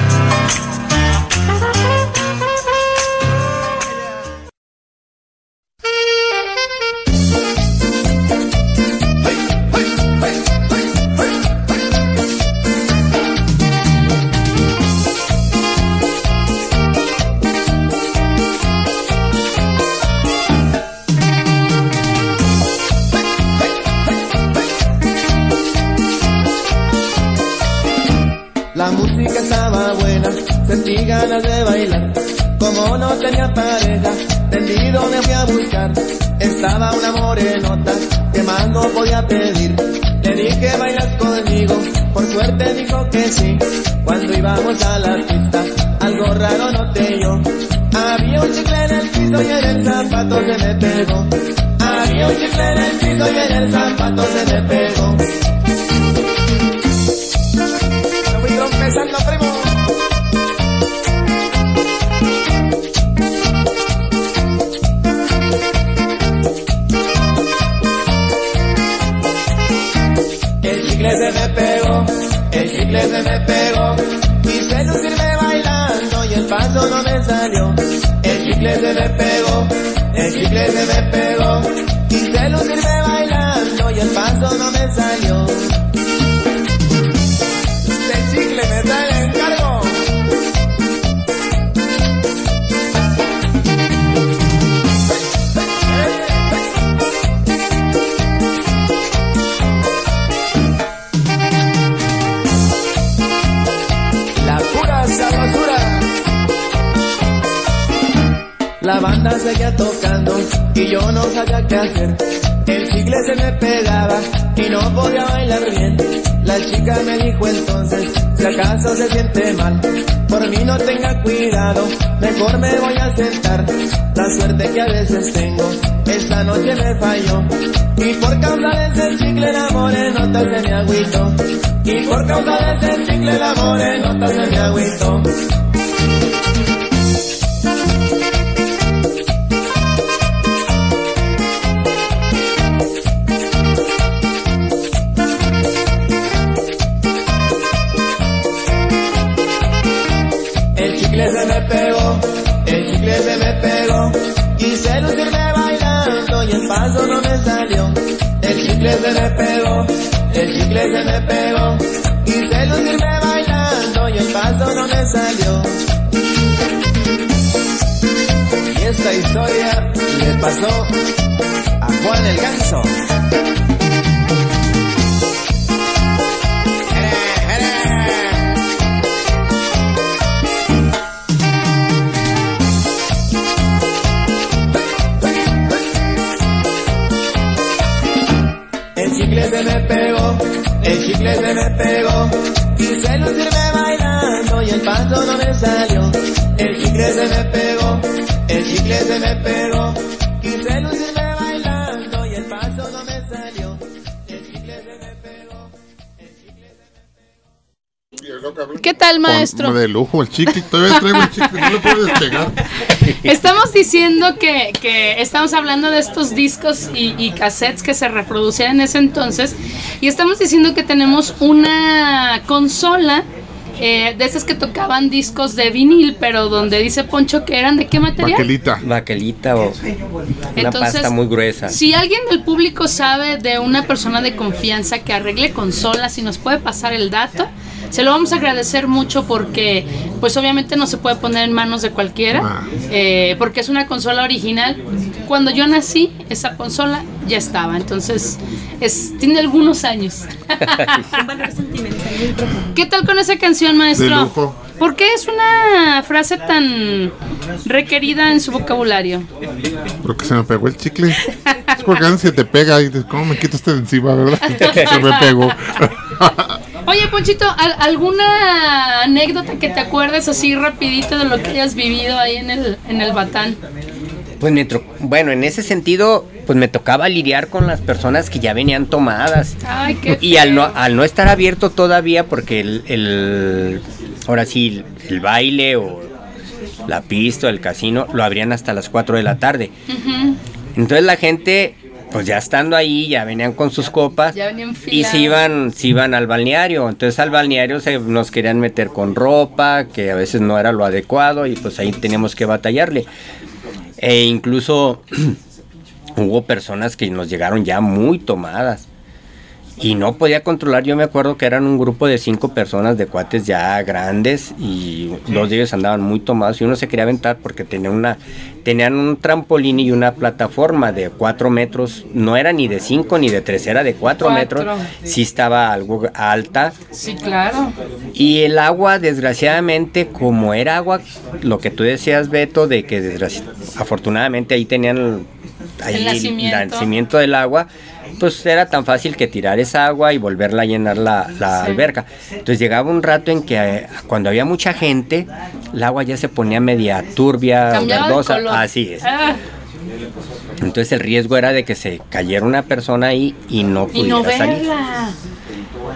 No podía pedir. Le dije bailas conmigo, por suerte dijo que sí. Cuando íbamos a la pista, algo raro noté yo. Había un chicle en el piso y en el zapato se me pegó. Había un chicle en el piso y en el zapato se me pegó. Chicle se me. Y yo no sabía qué hacer. El chicle se me pegaba y no podía bailar bien. La chica me dijo entonces, si acaso se siente mal, por mí no tenga cuidado, mejor me voy a sentar. La suerte que a veces tengo, esta noche me falló. Y por causa de ese chicle la morenota se me agüitó. Y por causa de ese chicle la morenota se me agüitó. Esta historia le pasó a Juan el Ganso. El chicle se me pegó, el chicle se me pegó. Quise lucirme bailando y el paso no me salió. ¿Qué tal, maestro? de lujo, el chicle. Todavía traigo el chicle, no lo puedo despegar. *laughs* Estamos diciendo que, que estamos hablando de estos discos y, y cassettes que se reproducían en ese entonces. Y estamos diciendo que tenemos una consola eh, de esas que tocaban discos de vinil, pero donde dice Poncho que eran de qué material. Baquelita. Baquelita o una Entonces, pasta muy gruesa. Si alguien del público sabe de una persona de confianza que arregle consolas y nos puede pasar el dato, se lo vamos a agradecer mucho porque, pues obviamente no se puede poner en manos de cualquiera, Ah. eh, porque es una consola original. Cuando yo nací, esa consola ya estaba, entonces es, tiene algunos años. *laughs* Un valor sentimental muy profundo. ¿Qué tal con esa canción, maestro? De lujo. ¿Por qué es una frase tan requerida en su vocabulario? Porque se me pegó el chicle. Es porque se te pega y dices, ¿cómo me quito este de encima, verdad? *laughs* Se me pegó. *laughs* Oye, Ponchito, ¿al- ¿alguna anécdota que te acuerdes así rapidito de lo que hayas vivido ahí en el, en el Batán? Pues me bueno, en ese sentido, pues me tocaba lidiar con las personas que ya venían tomadas. Ay, qué Y al no, al no estar abierto todavía, porque el, el- ahora sí, el baile o la pista o el casino lo abrían hasta las 4 de la tarde. Entonces la gente, pues ya estando ahí, ya venían con sus copas Ya venían y se iban, se iban al balneario. Entonces al balneario se nos querían meter con ropa, que a veces no era lo adecuado y pues ahí teníamos que batallarle. E incluso *clears throat* hubo personas que nos llegaron ya muy tomadas. Y no podía controlar, yo me acuerdo que eran un grupo de cinco personas de cuates ya grandes y dos de ellos andaban muy tomados y uno se quería aventar porque tenía una, tenían un trampolín y una plataforma de cuatro metros, no era ni de cinco ni de tres, era de cuatro, Cuatro. metros, sí estaba algo alta Sí, claro. y el agua, desgraciadamente, como era agua, lo que tú decías, Beto, de que desgraci- afortunadamente ahí tenían el, ahí El nacimiento. nacimiento del agua, pues era tan fácil que tirar esa agua y volverla a llenar la, la alberca. Entonces llegaba un rato en que eh, cuando había mucha gente, el agua ya se ponía media turbia, verdosa. Así es. Ah, Entonces el riesgo era de que se cayera una persona ahí y no y pudiera no salir.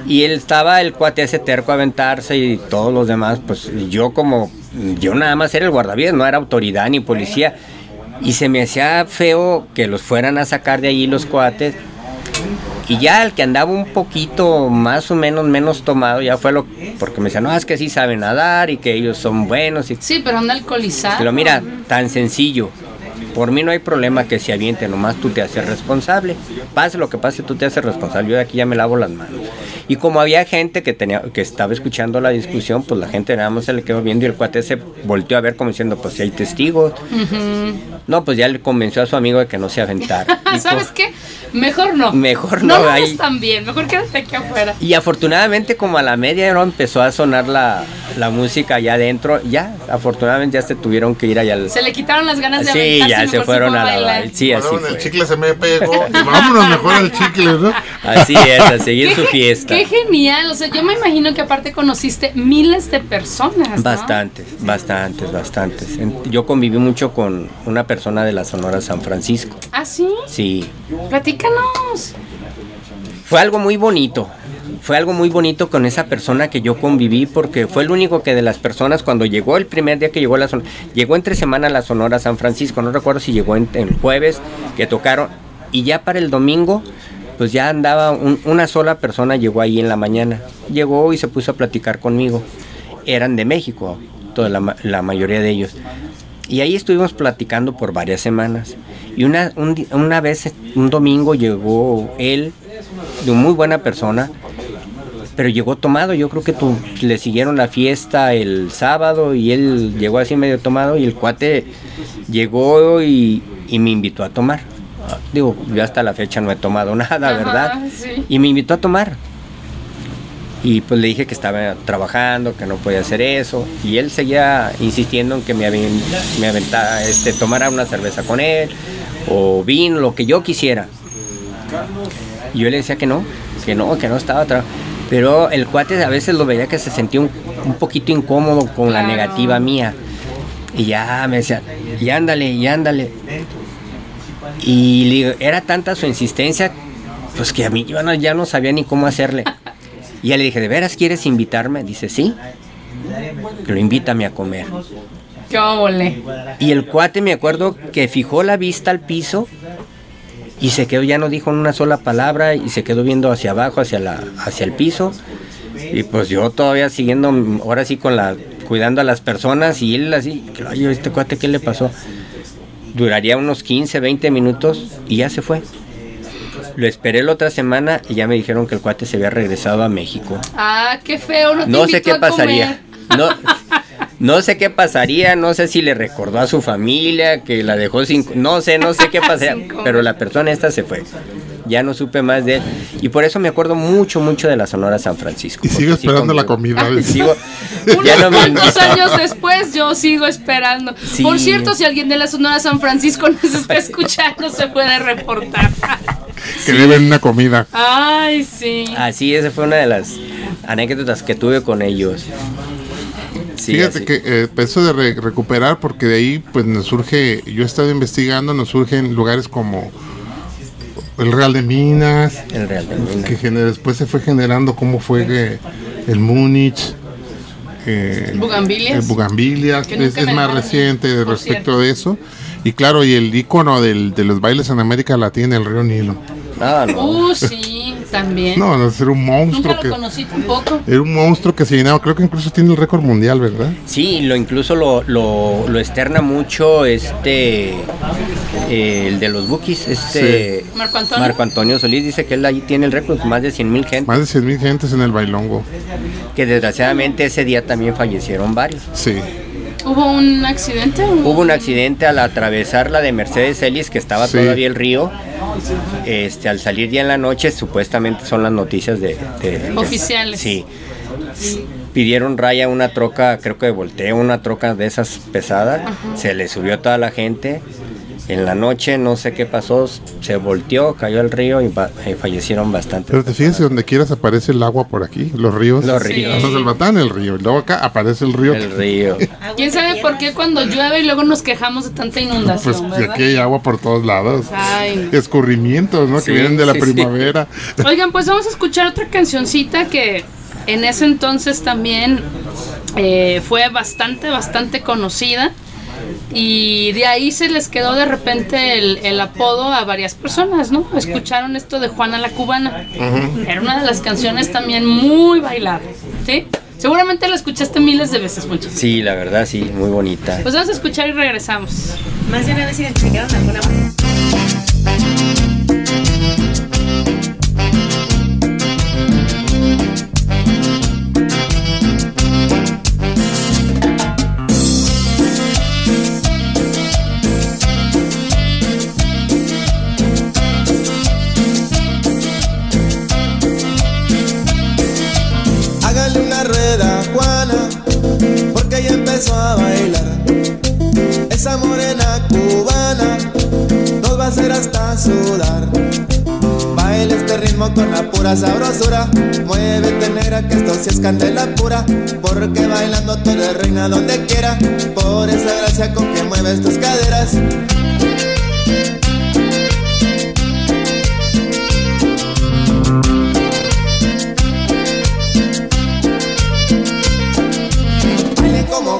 Y él estaba el cuate ese terco a aventarse y todos los demás, pues yo como, yo nada más era el guardavidas, no era autoridad ni policía. Y se me hacía feo que los fueran a sacar de allí los cuates. Y ya el que andaba un poquito más o menos menos tomado, ya fue lo, porque me decían, no, es que sí saben nadar y que ellos son buenos. Y, Sí, pero anda alcoholizado. pero mira, tan sencillo. Por mí no hay problema que se aviente, nomás tú te haces responsable. Pase lo que pase, tú te haces responsable. Yo de aquí ya me lavo las manos. Y como había gente que tenía que estaba escuchando la discusión, pues la gente nada más se le quedó viendo y el cuate se volteó a ver como diciendo, pues si hay testigos. No, pues ya le convenció a su amigo de que no se aventara. *laughs* ¿Sabes qué? Mejor no. Mejor no. no, ahí- tan bien. Mejor quédate aquí afuera. y afortunadamente como a la media hora empezó a sonar la, la música allá adentro, ya, afortunadamente ya se tuvieron que ir allá al... Se le quitaron las ganas de Sí, ya se fueron fue a la. Sí, así Perdón, el fue. chicle se me pegó. Y vámonos mejor al chicle, ¿no? Así es, a seguir su *laughs* fiesta. Qué genial. O sea, yo me imagino que aparte conociste miles de personas. ¿no? Bastantes, bastantes, bastantes. Yo conviví mucho con una persona de la Sonora San Francisco. ¿Ah, sí? Sí, Platícanos. fue algo muy bonito. Fue algo muy bonito con esa persona que yo conviví porque fue el único que de las personas cuando llegó el primer día que llegó a la Sonora, llegó entre semana a la Sonora San Francisco, no recuerdo si llegó en, el jueves que tocaron y ya para el domingo pues ya andaba un- una sola persona llegó ahí en la mañana. Llegó y se puso a platicar conmigo. Eran de México, toda la, ma- la mayoría de ellos. Y ahí estuvimos platicando por varias semanas. Y una, una vez, un domingo, llegó él, de muy buena persona, pero llegó tomado. Yo creo que tu- le siguieron la fiesta el sábado y él llegó así medio tomado y el cuate llegó y me invitó a tomar. Digo, yo hasta la fecha no he tomado *laughs* nada, Ajá, ¿verdad? sí. Y me invitó a tomar. Y pues le dije que estaba trabajando, que no podía hacer eso. Y él seguía insistiendo en que me, me aventara, este, tomara una cerveza con él, o vino, lo que yo quisiera. Y yo le decía que no, que no, que no estaba trabajando. Pero el cuate a veces lo veía que se sentía un, un poquito incómodo con la negativa mía. Y ya me decía, y ándale, y ándale. Y era tanta su insistencia, pues que a mí yo no- ya no sabía ni cómo hacerle. Y ya le dije, ¿de veras quieres invitarme? Dice, sí. Pero invítame a comer. ¡Qué! Y el cuate me acuerdo que fijó la vista al piso y se quedó, ya no dijo una sola palabra y se quedó viendo hacia abajo, hacia, la, hacia el piso. Y pues yo todavía siguiendo, ahora sí con la, cuidando a las personas y él así, ay, este cuate, ¿qué le pasó? Duraría unos 15, 20 minutos y ya se fue. Lo esperé la otra semana y ya me dijeron que el cuate se había regresado a México. Ah, qué feo, no te No sé qué a comer. pasaría. No, *laughs* no sé qué pasaría, no sé si le recordó a su familia que la dejó sin... No sé, no sé qué *laughs* pasaría, pero la persona esta se fue. Ya no supe más de él. Y por eso me acuerdo mucho, mucho de la Sonora San Francisco. Y sigo sí esperando la comida. *laughs* Sigo, *laughs* Unos ya no invitan. años después yo sigo esperando. Sí. Por cierto, si alguien de la Sonora San Francisco nos está *laughs* escuchando, se puede reportar. Que deben una comida. Ay, sí. Así, esa fue una de las anécdotas que tuve con ellos. Sí, Fíjate así. que eh, eso de re- recuperar, porque de ahí pues nos surge, yo he estado investigando, nos surgen lugares como el Real de Minas, El Real de Minas. que gener- después se fue generando cómo fue que el Múnich, eh, Bugambilias. el Bugambilias, Que es, más reciente respecto de eso. Y claro, y el icono del, de los bailes en América Latina, el río Nilo. Ah, no. Uh, sí, también. No, no, era un monstruo Nunca que lo conocí tampoco. era un monstruo que se llenaba, creo que incluso tiene el récord mundial, ¿verdad? Sí, lo incluso lo, lo, lo externa mucho este eh, el de los bookies, este Marco Antonio. Marco Antonio Solís dice que él ahí tiene el récord, más de 100 mil gente, Más de 100 mil gentes en el bailongo. que desgraciadamente ese día también fallecieron varios. Sí. ¿Hubo un accidente? Hubo un accidente al atravesar la de Mercedes Ellis, que estaba Sí. todavía el río. Este, al salir ya en la noche, supuestamente son las noticias de, de- Oficiales. Sí. Pidieron raya una troca, creo que de volteo, una troca de esas pesadas. Se le subió toda la gente. En la noche, no sé qué pasó, se volteó, cayó al río y, y fallecieron bastante. Pero te fijas, donde quieras aparece el agua por aquí, los ríos. Los ríos. Nosotros el Batán, el río. Y luego acá aparece el río. El río. ¿Quién sabe por qué cuando llueve y luego nos quejamos de tanta Pues inundación, que verdad? aquí hay agua por todos lados. Ay. Escurrimientos, ¿no? Sí, que vienen de la sí, sí. primavera. Oigan, pues vamos a escuchar otra cancioncita que en ese entonces también eh, fue bastante, bastante conocida. Y de ahí se les quedó de repente el, el apodo a varias personas, ¿no? Escucharon esto de Juana la Cubana. Era una de las canciones también muy bailada, ¿sí? Seguramente la escuchaste miles de veces, Poncho. Sí, la verdad, sí, muy bonita. Pues vamos a escuchar y regresamos. Más de una vez identificaron alguna hasta sudar. Baila este ritmo con la pura sabrosura. Muévete negra que esto sí es candela pura. Porque bailando tú eres reina donde quiera. Por esa gracia con que mueves tus caderas.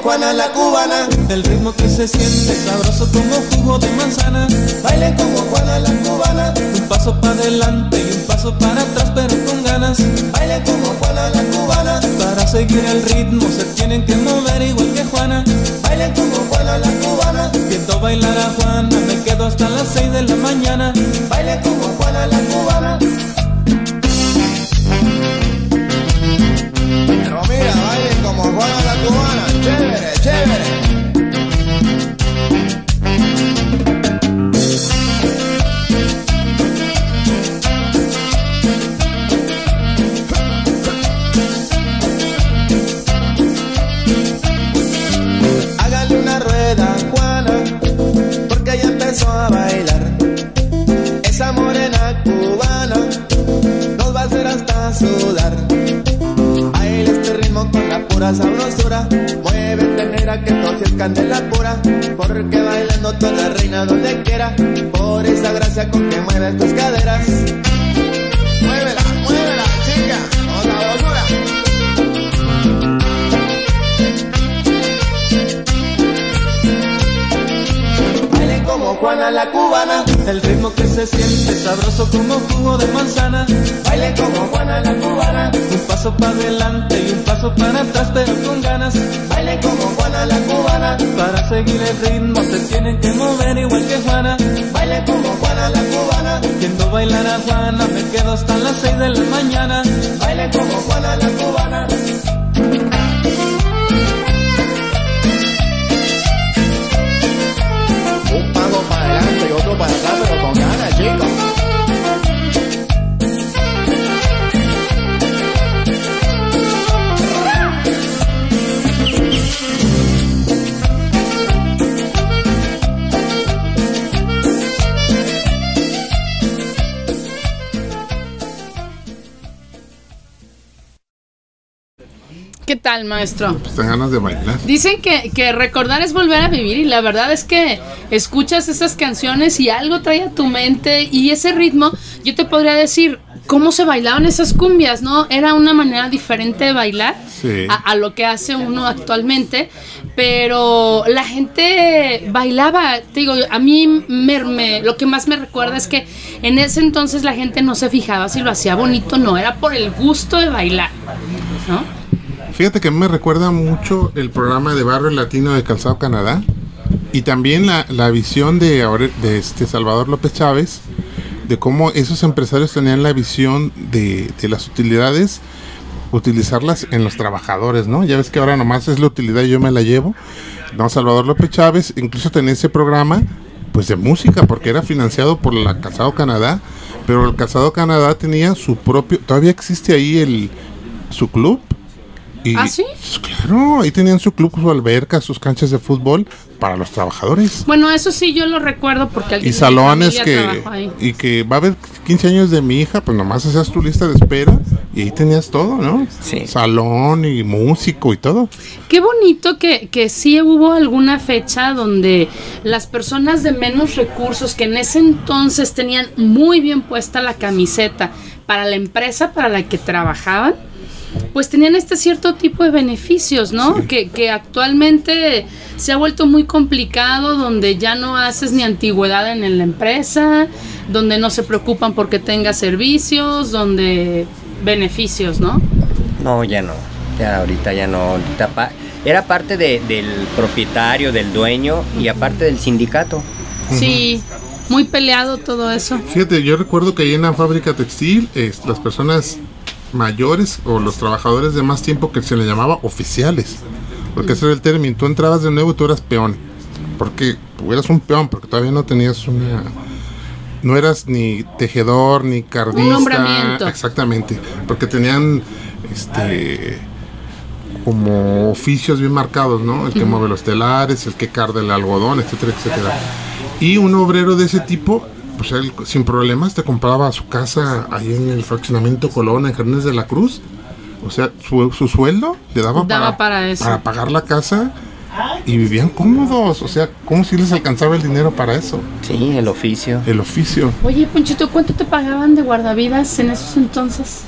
Juana la cubana. El ritmo que se siente sabroso como jugo de manzana. Baile como Juana la cubana. Un paso para adelante y un paso para atrás, pero con ganas. Baile como Juana la cubana. Para seguir el ritmo se tienen que mover igual que Juana. Baile como Juana la cubana. Viendo bailar a Juana, me quedo hasta las 6 de la mañana. Baile como Juana la cubana. Chévere, candela pura. Porque bailando eres reina donde quiera. Por esa gracia con que mueves tus caderas. La cubana. El ritmo que se siente sabroso como jugo de manzana. Bailen como Juana la cubana. Un paso para adelante y un paso para atrás, pero con ganas. Bailen como Juana la cubana. Para seguir el ritmo se tienen que mover igual que Juana. Bailen como Juana la cubana. Viendo bailar a Juana me quedo hasta las 6 de la mañana. Bailen como Juana la cubana. Con ganas, ¿Qué tal, maestro? Pues dan ganas de bailar. Dicen que, que recordar es volver a vivir y la verdad es que escuchas esas canciones y algo trae a tu mente y ese ritmo, yo te podría decir cómo se bailaban esas cumbias, ¿no? Era una manera diferente de bailar Sí. a, a lo que hace uno actualmente, pero la gente bailaba, te digo, a mí me, me- lo que más me recuerda es que en ese entonces la gente no se fijaba si lo hacía bonito, no, era por el gusto de bailar, ¿no? Fíjate que me recuerda mucho el programa de Barrio Latino de Calzado Canadá y también la, la visión de, este Salvador López Chávez de cómo esos empresarios tenían la visión de, de las utilidades, utilizarlas en los trabajadores, ¿no? Ya ves que ahora nomás es la utilidad y yo me la llevo. No, Salvador López Chávez incluso tenía ese programa pues de música porque era financiado por la Calzado Canadá, pero el Calzado Canadá tenía su propio, todavía existe ahí el su club. Y, ¿Ah, sí? pues, Claro, ahí tenían su club, su alberca, sus canchas de fútbol para los trabajadores. Bueno, eso sí yo lo recuerdo porque alguien Y salones que ahí. y que va a haber 15 años de mi hija, pues nomás hacías tu lista de espera y ahí tenías todo, ¿no? Sí. Salón y músico y todo. Qué bonito que, que sí hubo alguna fecha donde las personas de menos recursos que en ese entonces tenían muy bien puesta la camiseta para la empresa para la que trabajaban, pues tenían este cierto tipo de beneficios, ¿no? Que, que actualmente se ha vuelto muy complicado, donde ya no haces ni antigüedad en la empresa, donde no se preocupan porque tengas servicios, donde beneficios, ¿no? No, ya no. Ya ahorita ya no. Ahorita pa- Era parte de- del propietario, del dueño y aparte del sindicato. Sí, muy peleado todo eso. Fíjate, yo recuerdo que ahí en la fábrica textil, es, las personas mayores o los trabajadores de más tiempo que se le llamaba oficiales, porque ese era el término. Tú entrabas de nuevo y tú eras peón, porque tú eras un peón, porque todavía no tenías una. No eras ni tejedor ni cardista. nombramiento. Exactamente, porque tenían este como oficios bien marcados, ¿no? El que mueve los telares, el que carga el algodón, etcétera, etcétera. Y un obrero de ese tipo, pues él sin problemas te compraba su casa ahí en el fraccionamiento Colón, en Jardines de la Cruz. O sea, su, su sueldo le daba, Daba para eso. para pagar la casa y vivían cómodos. O sea, ¿cómo si les alcanzaba el dinero para eso? Sí, el oficio. El oficio. Oye, Ponchito, ¿cuánto te pagaban de guardavidas en esos entonces?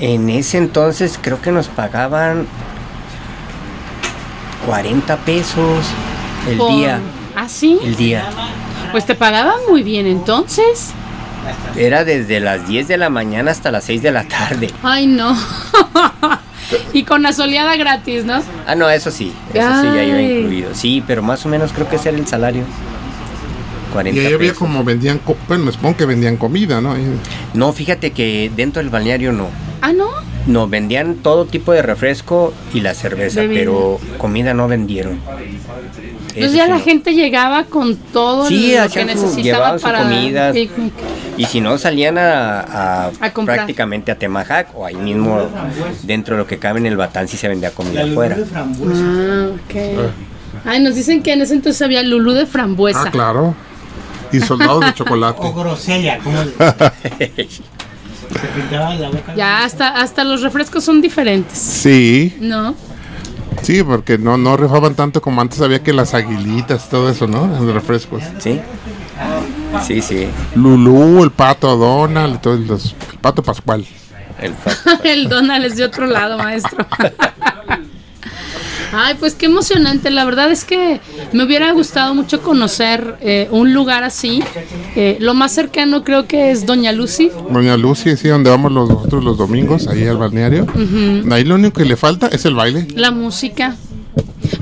En ese entonces creo que nos pagaban 40 pesos el Por- día. ¿Ah, sí? El día. Pues te pagaban muy bien entonces. Era desde las 10 de la mañana hasta las 6 de la tarde. Ay, no. *laughs* y con la soleada gratis, ¿no? Ah, no, eso sí. Eso sí ya iba incluido. Sí, pero más o menos creo que ese era el salario. 40 Y ahí había pesos. como vendían, bueno, me supongo que vendían comida, ¿no? No, fíjate que dentro del balneario no. Ah, no. No, vendían todo tipo de refresco y la cerveza, Bebida. pero comida no vendieron. Entonces ya la gente llegaba con todo Sí, lo que necesitaba su para comida. picnic. Y si no, salían a, a A prácticamente a Temajac o ahí mismo dentro de lo que cabe en el Batán si se vendía comida afuera. Ah, ok. Ay, nos dicen que en ese entonces había lulú de frambuesa. Ah, claro. Y soldados de chocolate. O grosella, como le *laughs* se pintaba la boca. Ya hasta, hasta los refrescos son diferentes. Sí, ¿No? Sí, porque no, no rifaban tanto como antes había que las aguilitas, todo eso, ¿no? Los refrescos. Sí, sí, sí. Lulú, el pato Donald, todos los, el pato Pascual. El *laughs* fa- El Donald es de otro lado, maestro. *laughs* Ay, pues qué emocionante. La verdad es que me hubiera gustado mucho conocer eh, un lugar así. Eh, lo más cercano creo que es Doña Lucy. Doña Lucy, sí, donde vamos los, nosotros los domingos, ahí al balneario. Ahí lo único que le falta es el baile. La música.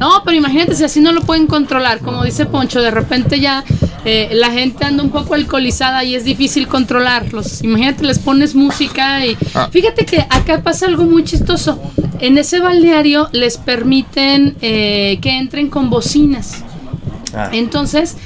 No, pero imagínate si así no lo pueden controlar, como dice Poncho, de repente ya eh, la gente anda un poco alcoholizada y es difícil controlarlos. Imagínate, les pones música y... Ah. Fíjate que acá pasa algo muy chistoso. En ese balneario les permiten eh, que entren con bocinas. Ah. Entonces,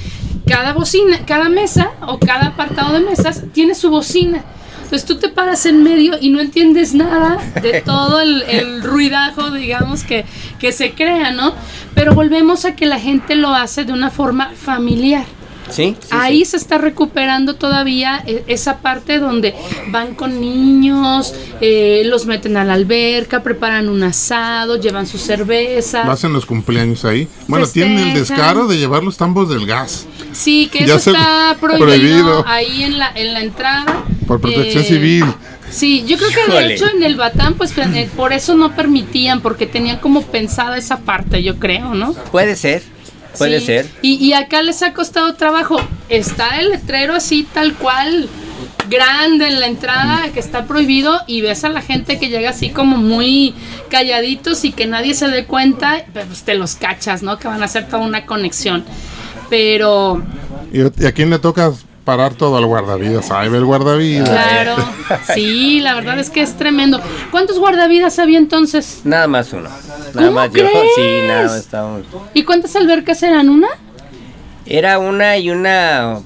cada bocina, cada mesa o cada apartado de mesas tiene su bocina. Entonces tú te paras en medio y no entiendes nada de *laughs* todo el, el ruidajo, digamos, que, que se crea, ¿no? Pero volvemos a que la gente lo hace de una forma familiar. Sí, sí, Ahí se está recuperando todavía eh, esa parte donde van con niños, eh, los meten a la alberca, preparan un asado, llevan su cerveza. Lo hacen los cumpleaños ahí. Bueno, tienen el descaro de llevar los tambos del gas. Sí, que Ya eso se- está *laughs* prohibido, prohibido. ahí en la, en la entrada. Por protección Eh, civil. Sí, yo creo que de hecho en el Batán, pues por eso no permitían, porque tenían como pensada esa parte, yo creo, ¿no? Puede ser, puede Sí. ser. Y, y acá les ha costado trabajo. Está el letrero así, tal cual, grande en la entrada, que está prohibido, y ves a la gente que llega así como muy calladitos y que nadie se dé cuenta, pues te los cachas, ¿no? Que van a hacer toda una conexión. Pero, ¿Y, y a quién le toca parar todo al guardavidas? Ahí ve el guardavidas. claro, *laughs* sí, la verdad es que es tremendo. ¿Cuántos guardavidas había entonces? Nada más uno. Nada ¿Cómo más yo. crees? Sí, nada más estaba- ¿Y cuántas albercas eran? ¿Una? Era una y una,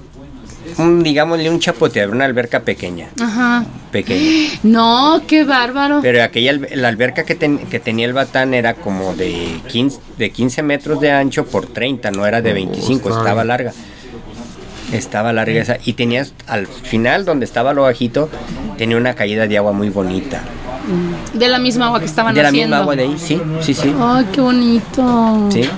un, digámosle un chapoteador, una alberca pequeña, Ajá. pequeña. *gasps* No, qué bárbaro. Pero aquella, la alberca que, ten- que tenía el batán era como de 15, de 15 metros de ancho por 30, no era de 25, está estaba larga. Estaba larga esa. Y tenías al final, donde estaba lo bajito, tenía una caída de agua muy bonita. De la misma agua que estaban De la haciendo. misma agua de ahí, sí, sí, sí. Ay, qué bonito. Sí.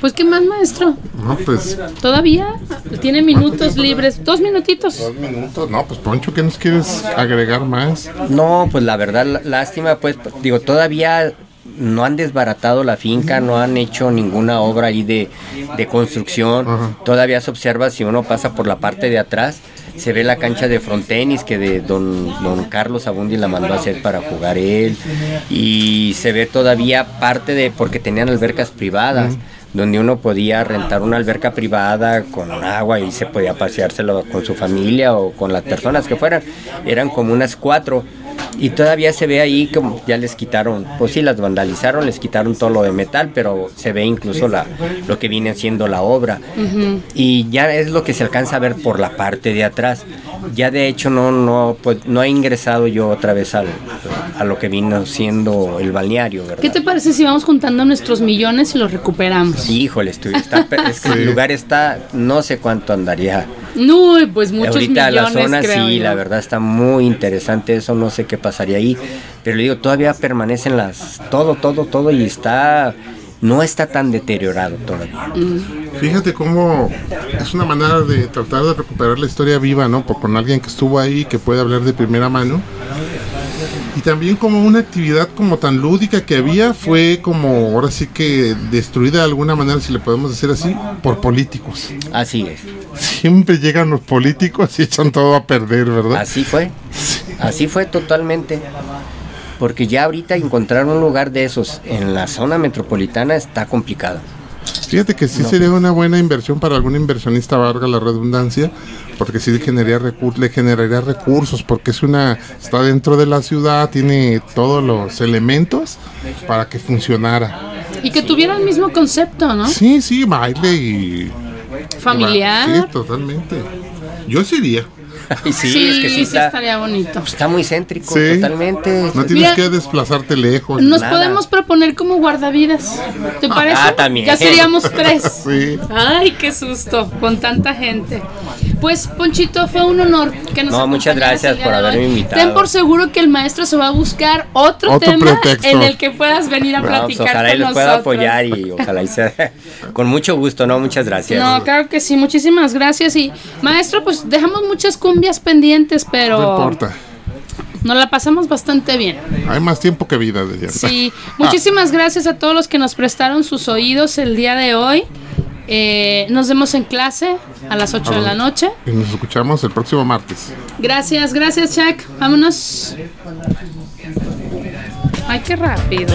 Pues, ¿qué más, maestro? No, pues ¿Todavía? Tiene minutos libres. Dos minutitos. dos minutos. No, pues Poncho, ¿qué nos quieres agregar más? No, pues la verdad, lá- lástima, pues, digo, todavía no han desbaratado la finca, no han hecho ninguna obra ahí de, de construcción. Ajá. Todavía se observa, si uno pasa por la parte de atrás, se ve la cancha de frontenis que de don, don Carlos Abundi la mandó a hacer para jugar él. Y se ve todavía parte de, porque tenían albercas privadas. donde uno podía rentar una alberca privada con agua y se podía paseárselo con su familia o con las personas que fueran. Eran como unas cuatro. Y todavía se ve ahí como ya les quitaron, pues sí, las vandalizaron, les quitaron todo lo de metal, pero se ve incluso la, lo que viene siendo la obra. Y ya es lo que se alcanza a ver por la parte de atrás. Ya de hecho no, no, pues, no he ingresado yo otra vez al, a lo que vino siendo el balneario, ¿verdad? ¿Qué te parece si vamos juntando nuestros millones y los recuperamos? Híjole, estoy, está, *laughs* es que el lugar está, no sé cuánto andaría. No, pues muchos Ahorita millones, la zona creo sí, yo. la verdad está muy interesante eso, no sé qué pasaría ahí, pero le digo, todavía permanecen las, todo, todo, todo y está, no está tan deteriorado todavía. Fíjate cómo es una manera de tratar de recuperar la historia viva, ¿no? Por, con alguien que estuvo ahí, que puede hablar de primera mano. Y también como una actividad como tan lúdica que había fue como ahora sí que destruida de alguna manera, si le podemos decir así, por políticos. Así es, Siempre llegan los políticos y echan todo a perder, ¿verdad? así fue, así fue totalmente. Porque ya ahorita encontrar un lugar de esos en la zona metropolitana está complicado. Fíjate que sí sería una buena inversión para algún inversionista, valga la redundancia, porque sí le generaría, recur- le generaría recursos, porque es una está dentro de la ciudad, tiene todos los elementos para que funcionara. Y que tuviera el mismo concepto, ¿no? Sí, sí, baile y... Familiar. Sí, totalmente. Yo sí iría. *laughs* Y sí, sí, es que sí sí está, estaría bonito. está muy céntrico, Sí. totalmente. No tienes Mira, que desplazarte lejos. Nos Nada. podemos proponer como guardavidas. ¿Te parece? Ah, también. Ya seríamos tres. *laughs* Sí. Ay, qué susto, con tanta gente. Pues, Ponchito, fue un honor que nos No, muchas gracias por haberme invitado. Ten por seguro que el maestro se va a buscar otro, Otro tema pretexto. en el que puedas venir a No, pues, platicar ojalá y con los pueda nosotros. apoyar y ojalá y sea *laughs* con mucho gusto, ¿no? Muchas gracias. No, claro que sí, muchísimas gracias. Y maestro, pues dejamos muchas cumbias pendientes, pero No importa. Nos la pasamos bastante bien. Hay más tiempo que vida, Diana. Sí, muchísimas gracias a todos los que nos prestaron sus oídos el día de hoy. Eh, nos vemos en clase a las 8 de la noche. Y nos escuchamos el próximo martes. Gracias, gracias, Chuck. Vámonos. Ay, qué rápido.